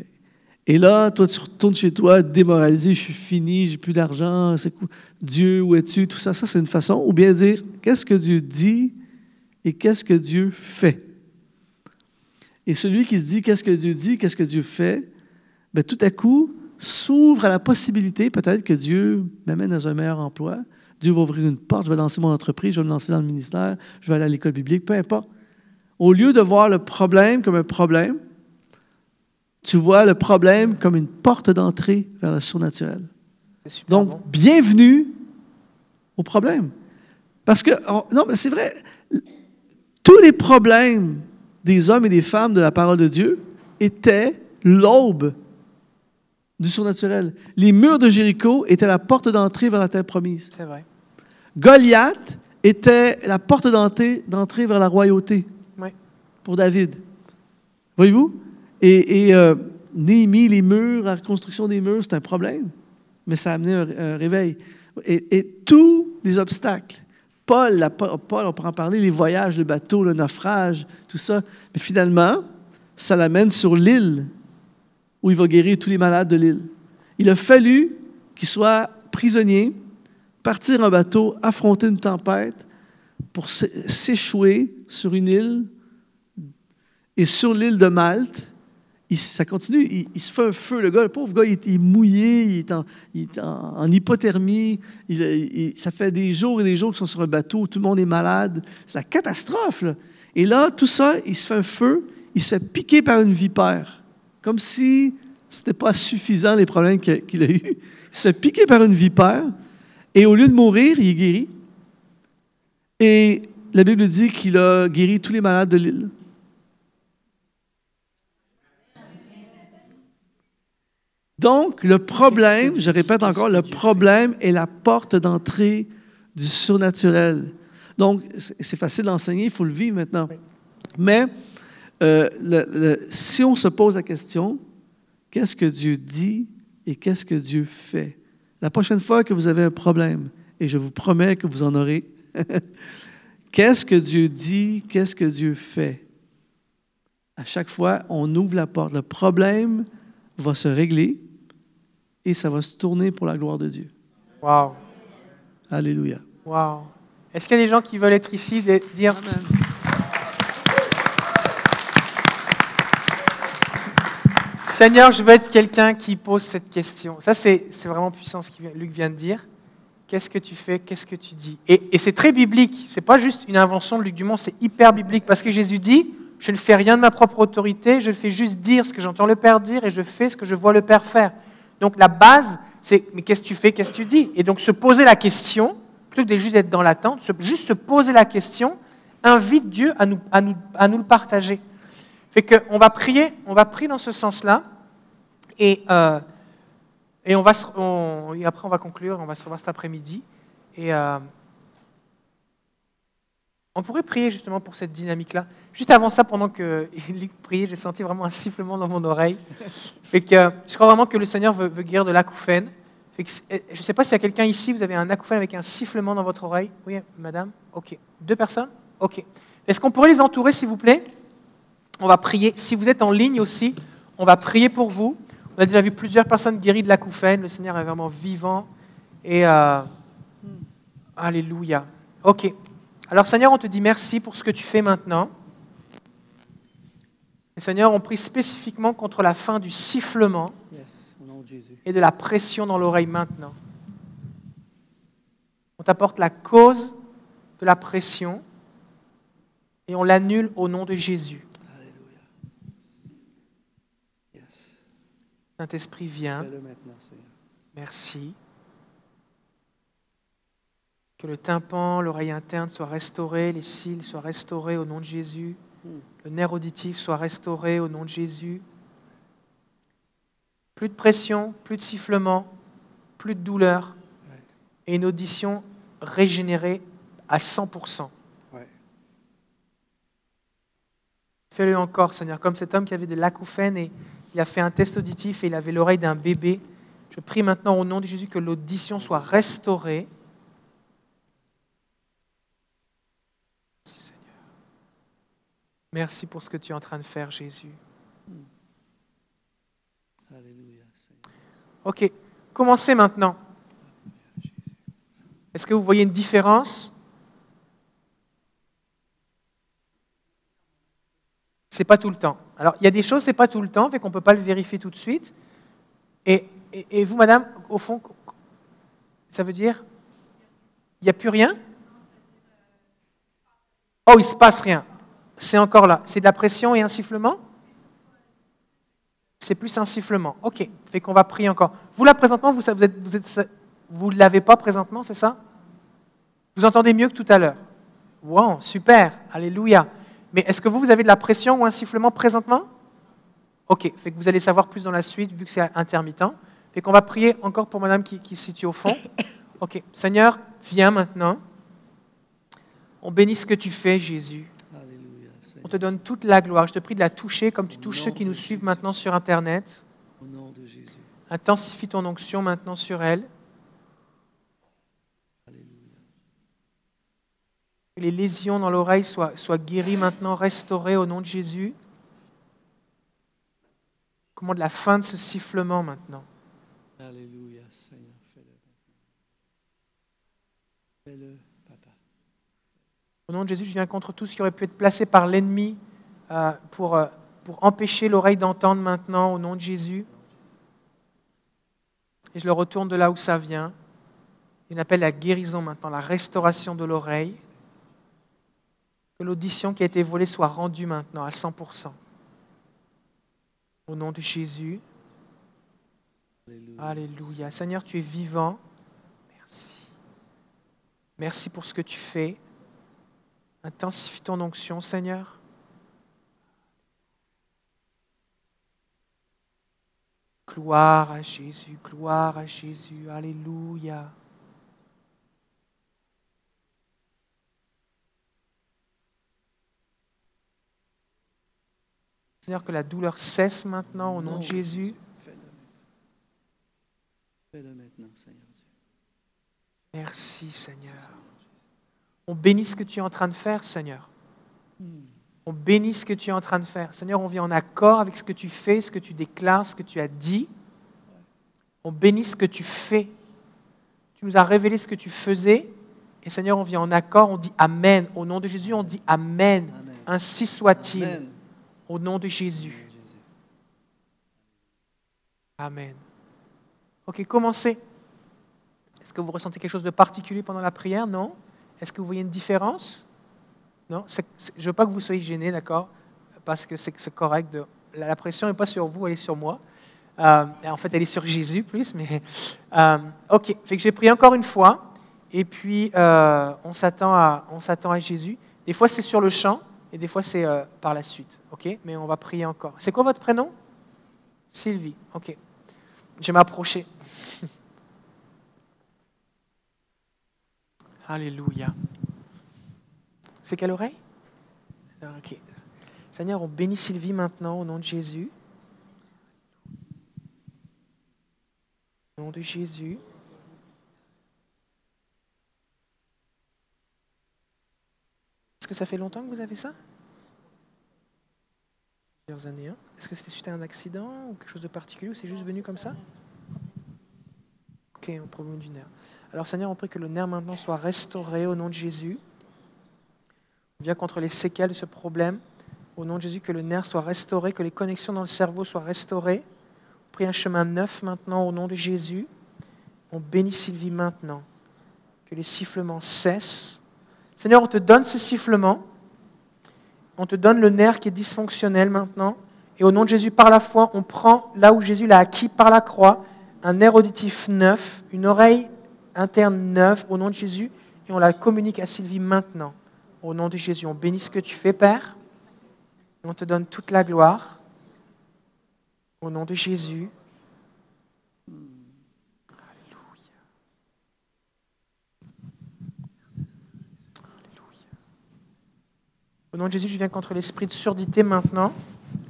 Speaker 1: et là, toi, tu retournes chez toi démoralisé, je suis fini, j'ai plus d'argent, c'est Dieu, où es-tu? Tout ça, ça, c'est une façon. Ou bien dire, qu'est-ce que Dieu dit et qu'est-ce que Dieu fait? Et celui qui se dit, qu'est-ce que Dieu dit, qu'est-ce que Dieu fait, bien, tout à coup, s'ouvre à la possibilité, peut-être que Dieu m'amène dans un meilleur emploi. Dieu va ouvrir une porte, je vais lancer mon entreprise, je vais me lancer dans le ministère, je vais aller à l'école biblique, peu importe. Au lieu de voir le problème comme un problème, tu vois le problème comme une porte d'entrée vers le surnaturel. Donc, bienvenue au problème. Parce que, non, mais c'est vrai, tous les problèmes des hommes et des femmes de la parole de Dieu étaient l'aube du surnaturel. Les murs de Jéricho étaient la porte d'entrée vers la terre promise.
Speaker 2: C'est vrai.
Speaker 1: Goliath était la porte d'entrée vers la royauté pour David. Voyez-vous? Et, et euh, les murs, la reconstruction des murs, c'est un problème, mais ça a amené un, réveil. Et, tous les obstacles, Paul, on pourra en parler, les voyages, le bateau, le naufrage, tout ça, mais finalement, ça l'amène sur l'île où il va guérir tous les malades de l'île. Il a fallu qu'il soit prisonnier, partir en bateau, affronter une tempête pour s'échouer sur une île. Et sur l'île de Malte, ça continue, il, se fait un feu, le gars, pauvre gars, il est, mouillé, il est en, hypothermie, ça fait des jours et des jours qu'ils sont sur un bateau, tout le monde est malade, c'est la catastrophe. Et là, tout ça, il se fait un feu, il se fait piquer par une vipère, comme si ce n'était pas suffisant les problèmes qu'il a eus. Il se fait piquer par une vipère, et au lieu de mourir, il est guéri. Et la Bible dit qu'il a guéri tous les malades de l'île. Donc, le problème, je répète encore, le problème est la porte d'entrée du surnaturel. Donc, c'est facile d'enseigner, il faut le vivre maintenant. Mais euh, si on se pose la question, qu'est-ce que Dieu dit et qu'est-ce que Dieu fait? La prochaine fois que vous avez un problème, et je vous promets que vous en aurez, qu'est-ce que Dieu dit, qu'est-ce que Dieu fait? À chaque fois, on ouvre la porte. Le problème va se régler et ça va se tourner pour la gloire de Dieu.
Speaker 2: Wow.
Speaker 1: Alléluia.
Speaker 2: Wow. Est-ce qu'il y a des gens qui veulent être ici, et dire? Seigneur, je veux être quelqu'un qui pose cette question. Ça, c'est vraiment puissant ce que Luc vient de dire. Qu'est-ce que tu fais? Qu'est-ce que tu dis? Et, et c'est très biblique. C'est pas juste une invention de Luc Dumont, c'est hyper biblique parce que Jésus dit Je ne fais rien de ma propre autorité, je fais juste dire ce que j'entends le Père dire et je fais ce que je vois le Père faire. Donc la base, c'est mais qu'est-ce que tu fais, qu'est-ce que tu dis? Et donc se poser la question, plutôt que de juste être dans l'attente, juste se poser la question, invite Dieu à nous, à nous, à nous le partager. Fait qu'on va prier, on va prier dans ce sens-là, et, euh, et, on va, après on va conclure, on va se revoir cet après-midi. Et euh, on pourrait prier justement pour cette dynamique-là. Juste avant ça, pendant que Luc priait, j'ai senti vraiment un sifflement dans mon oreille. Fait que, je crois vraiment que le Seigneur veut, guérir de l'acouphène. Eh, je ne sais pas s'il y a quelqu'un ici, vous avez un acouphène avec un sifflement dans votre oreille. Oui, madame? Ok. Deux personnes? Ok. Est-ce qu'on pourrait les entourer, s'il vous plaît? On va prier. Si vous êtes en ligne aussi, on va prier pour vous. On a déjà vu plusieurs personnes guéries de l'acouphène. Le Seigneur est vraiment vivant. Et euh, Alléluia. Ok. Alors Seigneur, on te dit merci pour ce que tu fais maintenant. Et Seigneur, on prie spécifiquement contre la fin du sifflement et de la pression dans l'oreille maintenant. On t'apporte la cause de la pression et on l'annule au nom de Jésus. Saint-Esprit, viens. Merci que le tympan, l'oreille interne soient restaurés, les cils soient restaurés au nom de Jésus, le nerf auditif soit restauré au nom de Jésus. Plus de pression, plus de sifflement, plus de douleur. et une audition régénérée à 100%. Fais-le encore, Seigneur, comme cet homme qui avait de l'acouphènes et il a fait un test auditif et il avait l'oreille d'un bébé. Je prie maintenant au nom de Jésus que l'audition soit restaurée. Merci, Seigneur. Merci pour ce que tu es en train de faire, Jésus. Alléluia, Ok, commencez maintenant. Est-ce que vous voyez une différence? C'est pas tout le temps. Alors, il y a des choses, c'est pas tout le temps, fait qu'on ne peut pas le vérifier tout de suite. Et, et, vous, madame, au fond, ça veut dire Il n'y a plus rien? Oh, il ne se passe rien. C'est encore là. C'est de la pression et un sifflement? C'est plus un sifflement. OK. Fait qu'on va prier encore. Vous, là, présentement, vous ne vous êtes, vous l'avez pas présentement, c'est ça? Vous entendez mieux que tout à l'heure Wow, super. Alléluia. Mais est-ce que vous, vous avez de la pression ou un sifflement présentement? Ok, fait que vous allez savoir plus dans la suite vu que c'est intermittent. Fait qu'on va prier encore pour madame qui, qui se situe au fond. Ok, Seigneur, viens maintenant. On bénit ce que tu fais, Jésus. On te donne toute la gloire. Je te prie de la toucher comme tu touches ceux qui nous suivent maintenant sur Internet. Intensifie ton onction maintenant sur elle. Que les lésions dans l'oreille soient, soient guéries maintenant, restaurées au nom de Jésus. Comment de la fin de ce sifflement maintenant. Alléluia, Seigneur, fais-le. Papa. Au nom de Jésus, je viens contre tout ce qui aurait pu être placé par l'ennemi euh, pour, euh, pour empêcher l'oreille d'entendre maintenant, au nom de Jésus. Et je le retourne de là où ça vient. Il appelle la guérison maintenant, la restauration de l'oreille que l'audition qui a été volée soit rendue maintenant à 100%. Au nom de Jésus. Alléluia. Seigneur, tu es vivant. Merci. Merci pour ce que tu fais. Intensifie ton onction, Seigneur. Gloire à Jésus, gloire à Jésus. Alléluia. Seigneur, que la douleur cesse maintenant au nom de Jésus. Fais-le maintenant, Seigneur Merci, Seigneur. On bénit ce que tu es en train de faire, Seigneur. Hmm. On bénit ce que tu es en train de faire. Seigneur, on vient en accord avec ce que tu fais, ce que tu déclares, ce que tu as dit. On bénit ce que tu fais. Tu nous as révélé ce que tu faisais. Et Seigneur, on vient en accord, on dit Amen. Au nom de Jésus, on dit Amen. Ainsi soit-il. Au nom de Jésus. Amen. Ok, commencez. Est-ce que vous ressentez quelque chose de particulier pendant la prière? Non? Est-ce que vous voyez une différence? Non? Je ne veux pas que vous soyez gênés, d'accord? Parce que c'est correct. La, pression n'est pas sur vous, elle est sur moi. Euh, en fait, elle est sur Jésus plus. Mais, euh, ok, fait que j'ai prié encore une fois. Et puis, euh, on s'attend à, à Jésus. Des fois, c'est sur le champ et des fois c'est euh, par la suite. Ok? Mais on va prier encore. C'est quoi votre prénom? Sylvie. Ok. Je vais m'approcher. Alléluia. C'est quelle oreille? Ok. Seigneur, on bénit Sylvie maintenant au nom de Jésus. Au nom de Jésus. Est-ce que ça fait longtemps que vous avez ça? Plusieurs années. Hein. Est-ce que c'était suite à un accident ou quelque chose de particulier ou c'est juste venu comme ça? Ok, un problème du nerf. Alors Seigneur, on prie que le nerf maintenant soit restauré au nom de Jésus. On vient contre les séquelles de ce problème. Au nom de Jésus, que le nerf soit restauré, que les connexions dans le cerveau soient restaurées. On prie un chemin neuf maintenant au nom de Jésus. On bénit Sylvie maintenant. Que les sifflements cessent Seigneur, on te donne ce sifflement. On te donne le nerf qui est dysfonctionnel maintenant. Et au nom de Jésus, par la foi, on prend là où Jésus l'a acquis par la croix, un air auditif neuf, une oreille interne neuve au nom de Jésus et on la communique à Sylvie maintenant. Au nom de Jésus, on bénit ce que tu fais, Père. Et on te donne toute la gloire. Au nom de Jésus. Au nom de Jésus, je viens contre l'esprit de surdité maintenant.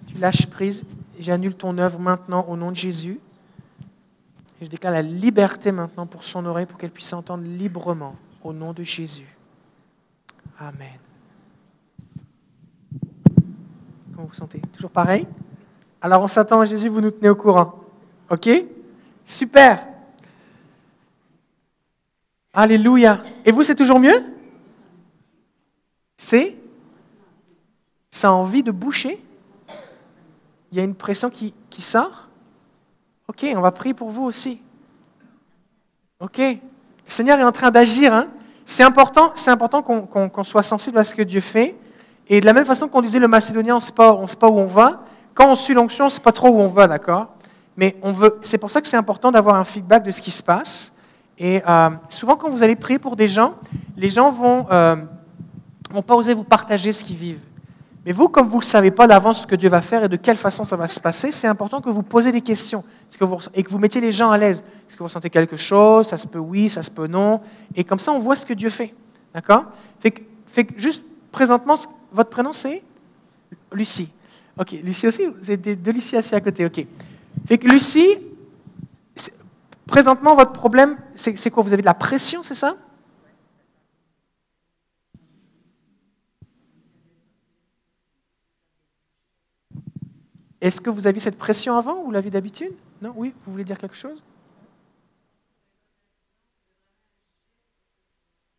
Speaker 2: Tu lâches prise. et J'annule ton œuvre maintenant au nom de Jésus. Et je déclare la liberté maintenant pour son oreille, pour qu'elle puisse entendre librement au nom de Jésus. Amen. Comment vous sentez? Toujours pareil? Alors on s'attend à Jésus, vous nous tenez au courant. OK? Super. Alléluia. Et vous, c'est toujours mieux? C'est? Ça a envie de boucher? Il y a une pression qui, qui sort? Ok, on va prier pour vous aussi. Ok Le Seigneur est en train d'agir. Hein? C'est important, qu'on soit sensible à ce que Dieu fait. Et de la même façon qu'on disait le macédonien, on ne sait pas où on va. Quand on suit l'onction, on ne sait pas trop où on va, d'accord Mais on veut. C'est pour ça que c'est important d'avoir un feedback de ce qui se passe. Et euh, souvent, quand vous allez prier pour des gens, les gens vont, euh, vont pas oser vous partager ce qu'ils vivent. Mais vous, comme vous ne savez pas d'avance ce que Dieu va faire et de quelle façon ça va se passer, c'est important que vous posez des questions et que vous mettiez les gens à l'aise. Est-ce que vous sentez quelque chose Ça se peut oui, ça se peut non. Et comme ça, on voit ce que Dieu fait. D'accord? Fait, que, que juste présentement, votre prénom c'est Lucie. Ok, Lucie aussi Vous êtes deux Lucie assis à côté, ok. Fait que Lucie, présentement, votre problème, c'est quoi? Vous avez de la pression, c'est ça? Est-ce que vous aviez cette pression avant ou l'aviez d'habitude? Non Oui Vous voulez dire quelque chose?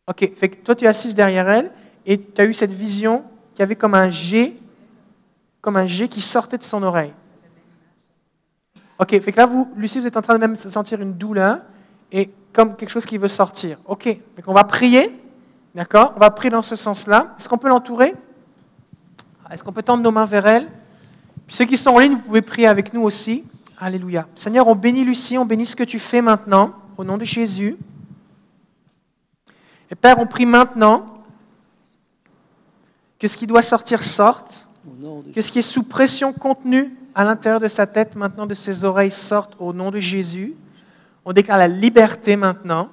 Speaker 2: Ok, fait que toi tu es assise derrière elle et tu as eu cette vision qui avait comme un G, comme un G qui sortait de son oreille. Ok, fait que là, vous, Lucie, vous êtes en train de même sentir une douleur et comme quelque chose qui veut sortir. Ok, fait qu'on va prier, d'accord? On va prier dans ce sens-là. Est-ce qu'on peut l'entourer? Est-ce qu'on peut tendre nos mains vers elle? Ceux qui sont en ligne, vous pouvez prier avec nous aussi. Alléluia. Seigneur, on bénit Lucie, on bénit ce que tu fais maintenant, au nom de Jésus. Et Père, on prie maintenant que ce qui doit sortir sorte, que ce qui est sous pression contenue à l'intérieur de sa tête, maintenant de ses oreilles, sorte au nom de Jésus. On déclare la liberté maintenant,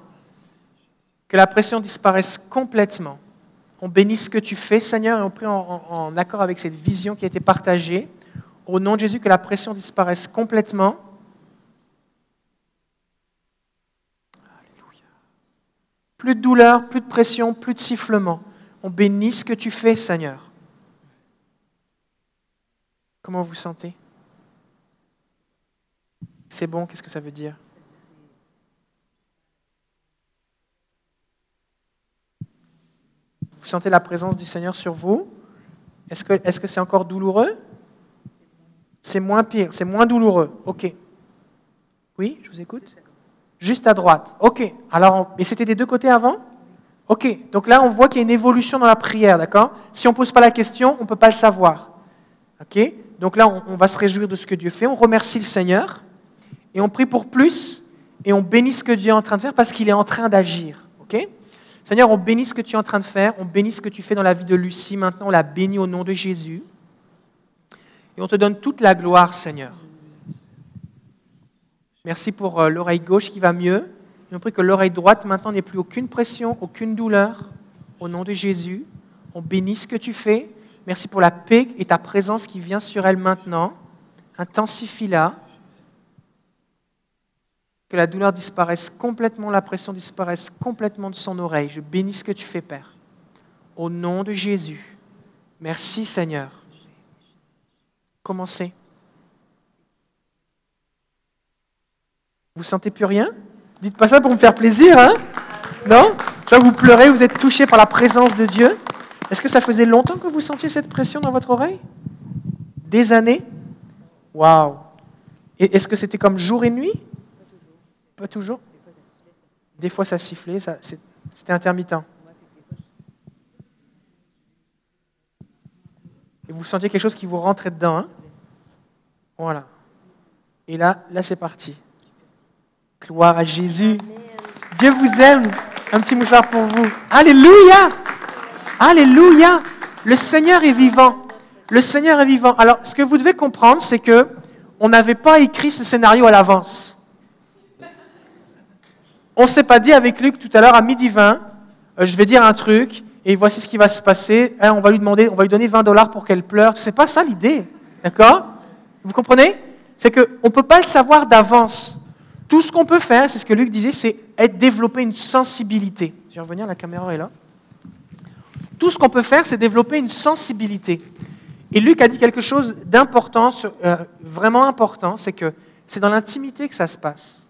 Speaker 2: que la pression disparaisse complètement. On bénit ce que tu fais, Seigneur, et on prie en, en accord avec cette vision qui a été partagée. Au nom de Jésus, que la pression disparaisse complètement. Alléluia. Plus de douleur, plus de pression, plus de sifflement. On bénit ce que tu fais, Seigneur. Comment vous sentez? C'est bon, qu'est-ce que ça veut dire? Vous sentez la présence du Seigneur sur vous? Est-ce que c'est -ce c'est encore douloureux? C'est moins pire, c'est moins douloureux. OK. Oui, je vous écoute. Juste à droite. OK. Alors, mais c'était des deux côtés avant? OK. Donc là, on voit qu'il y a une évolution dans la prière, d'accord? Si on ne pose pas la question, on ne peut pas le savoir. OK Donc là, on, va se réjouir de ce que Dieu fait. On remercie le Seigneur et on prie pour plus et on bénit ce que Dieu est en train de faire parce qu'il est en train d'agir. OK? Seigneur, on bénit ce que tu es en train de faire. On bénit ce que tu fais dans la vie de Lucie. Maintenant, on la bénit au nom de Jésus. Et on te donne toute la gloire, Seigneur. Merci pour euh, l'oreille gauche qui va mieux. On prie que l'oreille droite maintenant n'ait plus aucune pression, aucune douleur. Au nom de Jésus, on bénit ce que tu fais. Merci pour la paix et ta présence qui vient sur elle maintenant. Intensifie-la. Que la douleur disparaisse complètement, la pression disparaisse complètement de son oreille. Je bénis ce que tu fais, Père. Au nom de Jésus. Merci, Seigneur. Commencez. Vous sentez plus rien? Dites pas ça pour me faire plaisir, hein? Non? Là, vous pleurez, vous êtes touché par la présence de Dieu. Est-ce que ça faisait longtemps que vous sentiez cette pression dans votre oreille? Des années? Waouh! Est-ce que c'était comme jour et nuit? Pas toujours. Des fois, ça sifflait, ça, c'était intermittent. Et vous sentiez quelque chose qui vous rentrait dedans. Hein voilà. Et là, là c'est parti. Gloire à Jésus. Dieu vous aime. Un petit mouchoir pour vous. Alléluia. Alléluia. Le Seigneur est vivant. Le Seigneur est vivant. Alors, ce que vous devez comprendre, c'est que on n'avait pas écrit ce scénario à l'avance. On s'est pas dit avec Luc tout à l'heure à midi 20, euh, je vais dire un truc, et voici ce qui va se passer. Hein, on va lui demander, on va lui donner 20 dollars pour qu'elle pleure. C'est pas ça l'idée, d'accord? Vous comprenez? C'est qu'on ne peut pas le savoir d'avance. Tout ce qu'on peut faire, c'est ce que Luc disait, c'est être développer une sensibilité. Je vais revenir, la caméra est là. Tout ce qu'on peut faire, c'est développer une sensibilité. Et Luc a dit quelque chose d'important, euh, vraiment important, c'est que c'est dans l'intimité que ça se passe.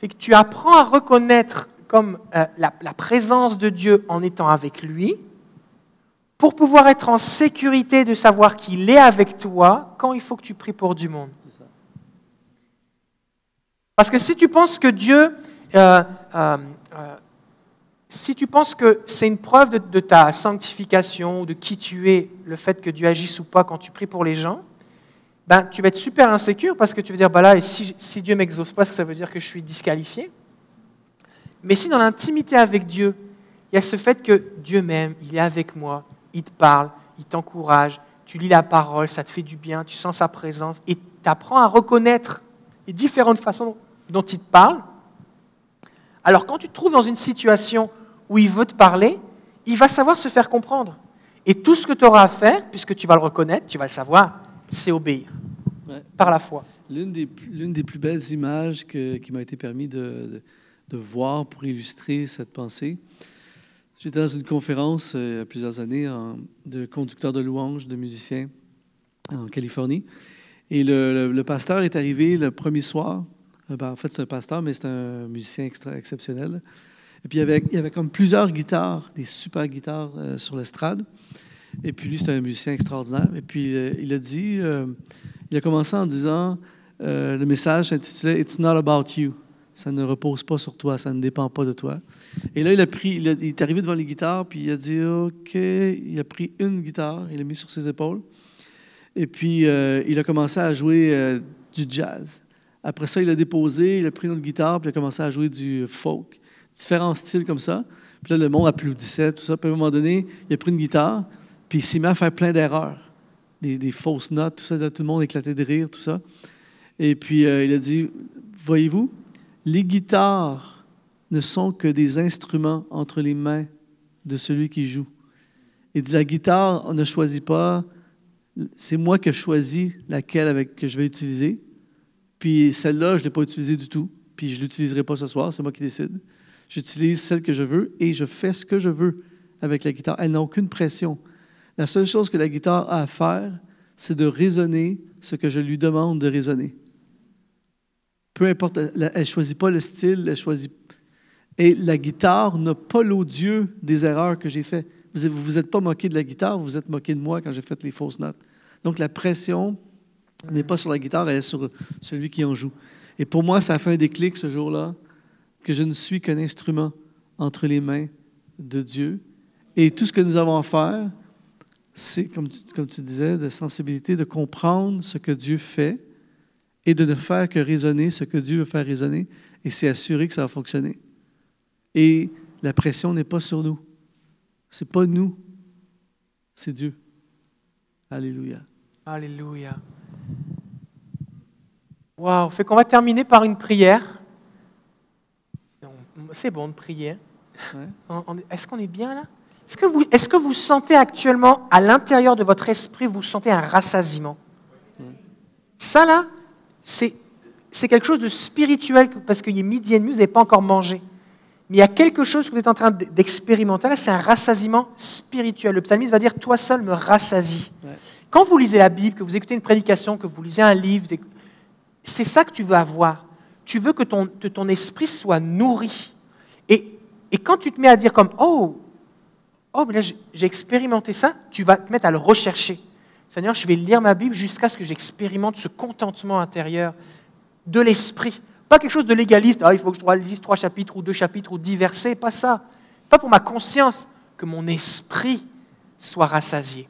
Speaker 2: Fait que tu apprends à reconnaître comme euh, la, présence de Dieu en étant avec lui, pour pouvoir être en sécurité de savoir qu'il est avec toi quand il faut que tu pries pour du monde. Parce que si tu penses que Dieu, euh, euh, si tu penses que c'est une preuve de, ta sanctification, ou de qui tu es, le fait que Dieu agisse ou pas quand tu pries pour les gens, ben, tu vas être super insécure parce que tu vas dire, bah là, et si, si Dieu m'exauce pas, est-ce que ça veut dire que je suis disqualifié? Mais si dans l'intimité avec Dieu, il y a ce fait que Dieu m'aime, il est avec moi, il te parle, il t'encourage, tu lis la parole, ça te fait du bien, tu sens sa présence, et tu apprends à reconnaître les différentes façons dont il te parle. Alors quand tu te trouves dans une situation où il veut te parler, il va savoir se faire comprendre. Et tout ce que tu auras à faire, puisque tu vas le reconnaître, tu vas le savoir, c'est obéir par la foi.
Speaker 1: L'une des, des, plus belles images qui m'a été permis de de voir pour illustrer cette pensée. J'étais dans une conférence euh, il y a plusieurs années de conducteurs de louanges, de musiciens en Californie. Et le, pasteur est arrivé le premier soir. Euh, ben, en fait, c'est un pasteur, mais c'est un musicien extra exceptionnel. Et puis, il y, avait, comme plusieurs guitares, des super guitares euh, sur l'estrade. Et puis, lui, c'est un musicien extraordinaire. Et puis, il a dit, il a commencé en disant, le message s'intitulait It's not about you. Ça ne repose pas sur toi, ça ne dépend pas de toi. Et là, il a pris, il, est arrivé devant les guitares, puis il a dit OK. Il a pris une guitare, il l'a mis sur ses épaules. Et puis, euh, il a commencé à jouer euh, du jazz. Après ça, il a déposé, il a pris une autre guitare, puis il a commencé à jouer du folk. Différents styles comme ça. Puis là, le monde applaudissait, tout ça. Puis à un moment donné, il a pris une guitare, puis il s'est mis à faire plein d'erreurs. Des, fausses notes, tout ça. tout le monde éclatait de rire, tout ça. Et puis, euh, il a dit Voyez-vous, les guitares ne sont que des instruments entre les mains de celui qui joue. Et dit, la guitare, on ne choisit pas, c'est moi qui choisis laquelle que je vais utiliser. Puis celle-là, je ne l'ai pas utilisée du tout, puis je ne l'utiliserai pas ce soir, c'est moi qui décide. J'utilise celle que je veux et je fais ce que je veux avec la guitare. Elle n'a aucune pression. La seule chose que la guitare a à faire, c'est de raisonner ce que je lui demande de raisonner. Peu importe, elle ne choisit pas le style, elle choisit. Et la guitare n'a pas l'odieux des erreurs que j'ai faites. Vous ne vous, êtes pas moqué de la guitare, vous vous êtes moqué de moi quand j'ai fait les fausses notes. Donc la pression n'est pas sur la guitare, elle est sur celui qui en joue. Et pour moi, ça a fait un déclic ce jour-là, que je ne suis qu'un instrument entre les mains de Dieu. Et tout ce que nous avons à faire, c'est, comme comme tu disais, de sensibilité, de comprendre ce que Dieu fait et de ne faire que raisonner ce que Dieu veut faire raisonner, et c'est assuré que ça va fonctionner. Et la pression n'est pas sur nous. Ce n'est pas nous, c'est Dieu. Alléluia.
Speaker 2: Alléluia. Wow, fait qu'on va terminer par une prière. C'est bon de prier. Est-ce qu'on est bien là? Est-ce que, vous, est-ce que vous sentez actuellement, à l'intérieur de votre esprit, vous sentez un rassasiement? Ça là, c'est quelque chose de spirituel parce qu'il est midi et demi, vous n'avez pas encore mangé. Mais il y a quelque chose que vous êtes en train d'expérimenter. Là, c'est un rassasiement spirituel. Le psalmiste va dire Toi seul me rassasie. Quand vous lisez la Bible, que vous écoutez une prédication, que vous lisez un livre, c'est ça que tu veux avoir. Tu veux que ton, ton esprit soit nourri. Et, et, quand tu te mets à dire comme Oh, oh j'ai expérimenté ça, tu vas te mettre à le rechercher. Seigneur, je vais lire ma Bible jusqu'à ce que j'expérimente ce contentement intérieur de l'esprit. Pas quelque chose de légaliste, ah, il faut que je lise trois chapitres ou deux chapitres ou dix versets, pas ça. Pas pour ma conscience, que mon esprit soit rassasié.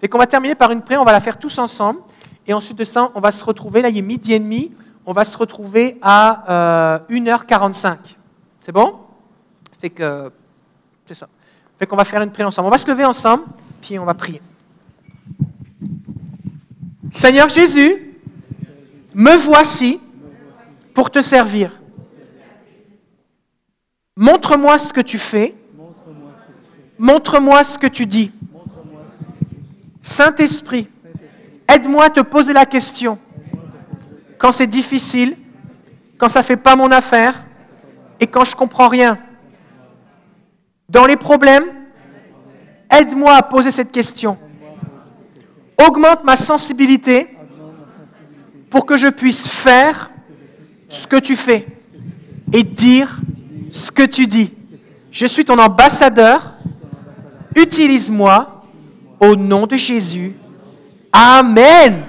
Speaker 2: Et qu'on va terminer par une prière, on va la faire tous ensemble. Et ensuite de ça, on va se retrouver, là il est midi et demi, on va se retrouver à 1h45. Euh, c'est bon? Fait que, c'est ça. Fait qu'on va faire une prière ensemble. On va se lever ensemble, puis on va prier. Seigneur Jésus, me voici pour te servir. Montre-moi ce que tu fais Montre-moi ce que tu dis. Saint-Esprit, aide-moi à te poser la question quand c'est difficile, quand ça ne fait pas mon affaire et quand je ne comprends rien. Dans les problèmes, aide-moi à poser cette question. Augmente ma sensibilité pour que je puisse faire ce que tu fais et dire ce que tu dis. Je suis ton ambassadeur. Utilise-moi au nom de Jésus. Amen.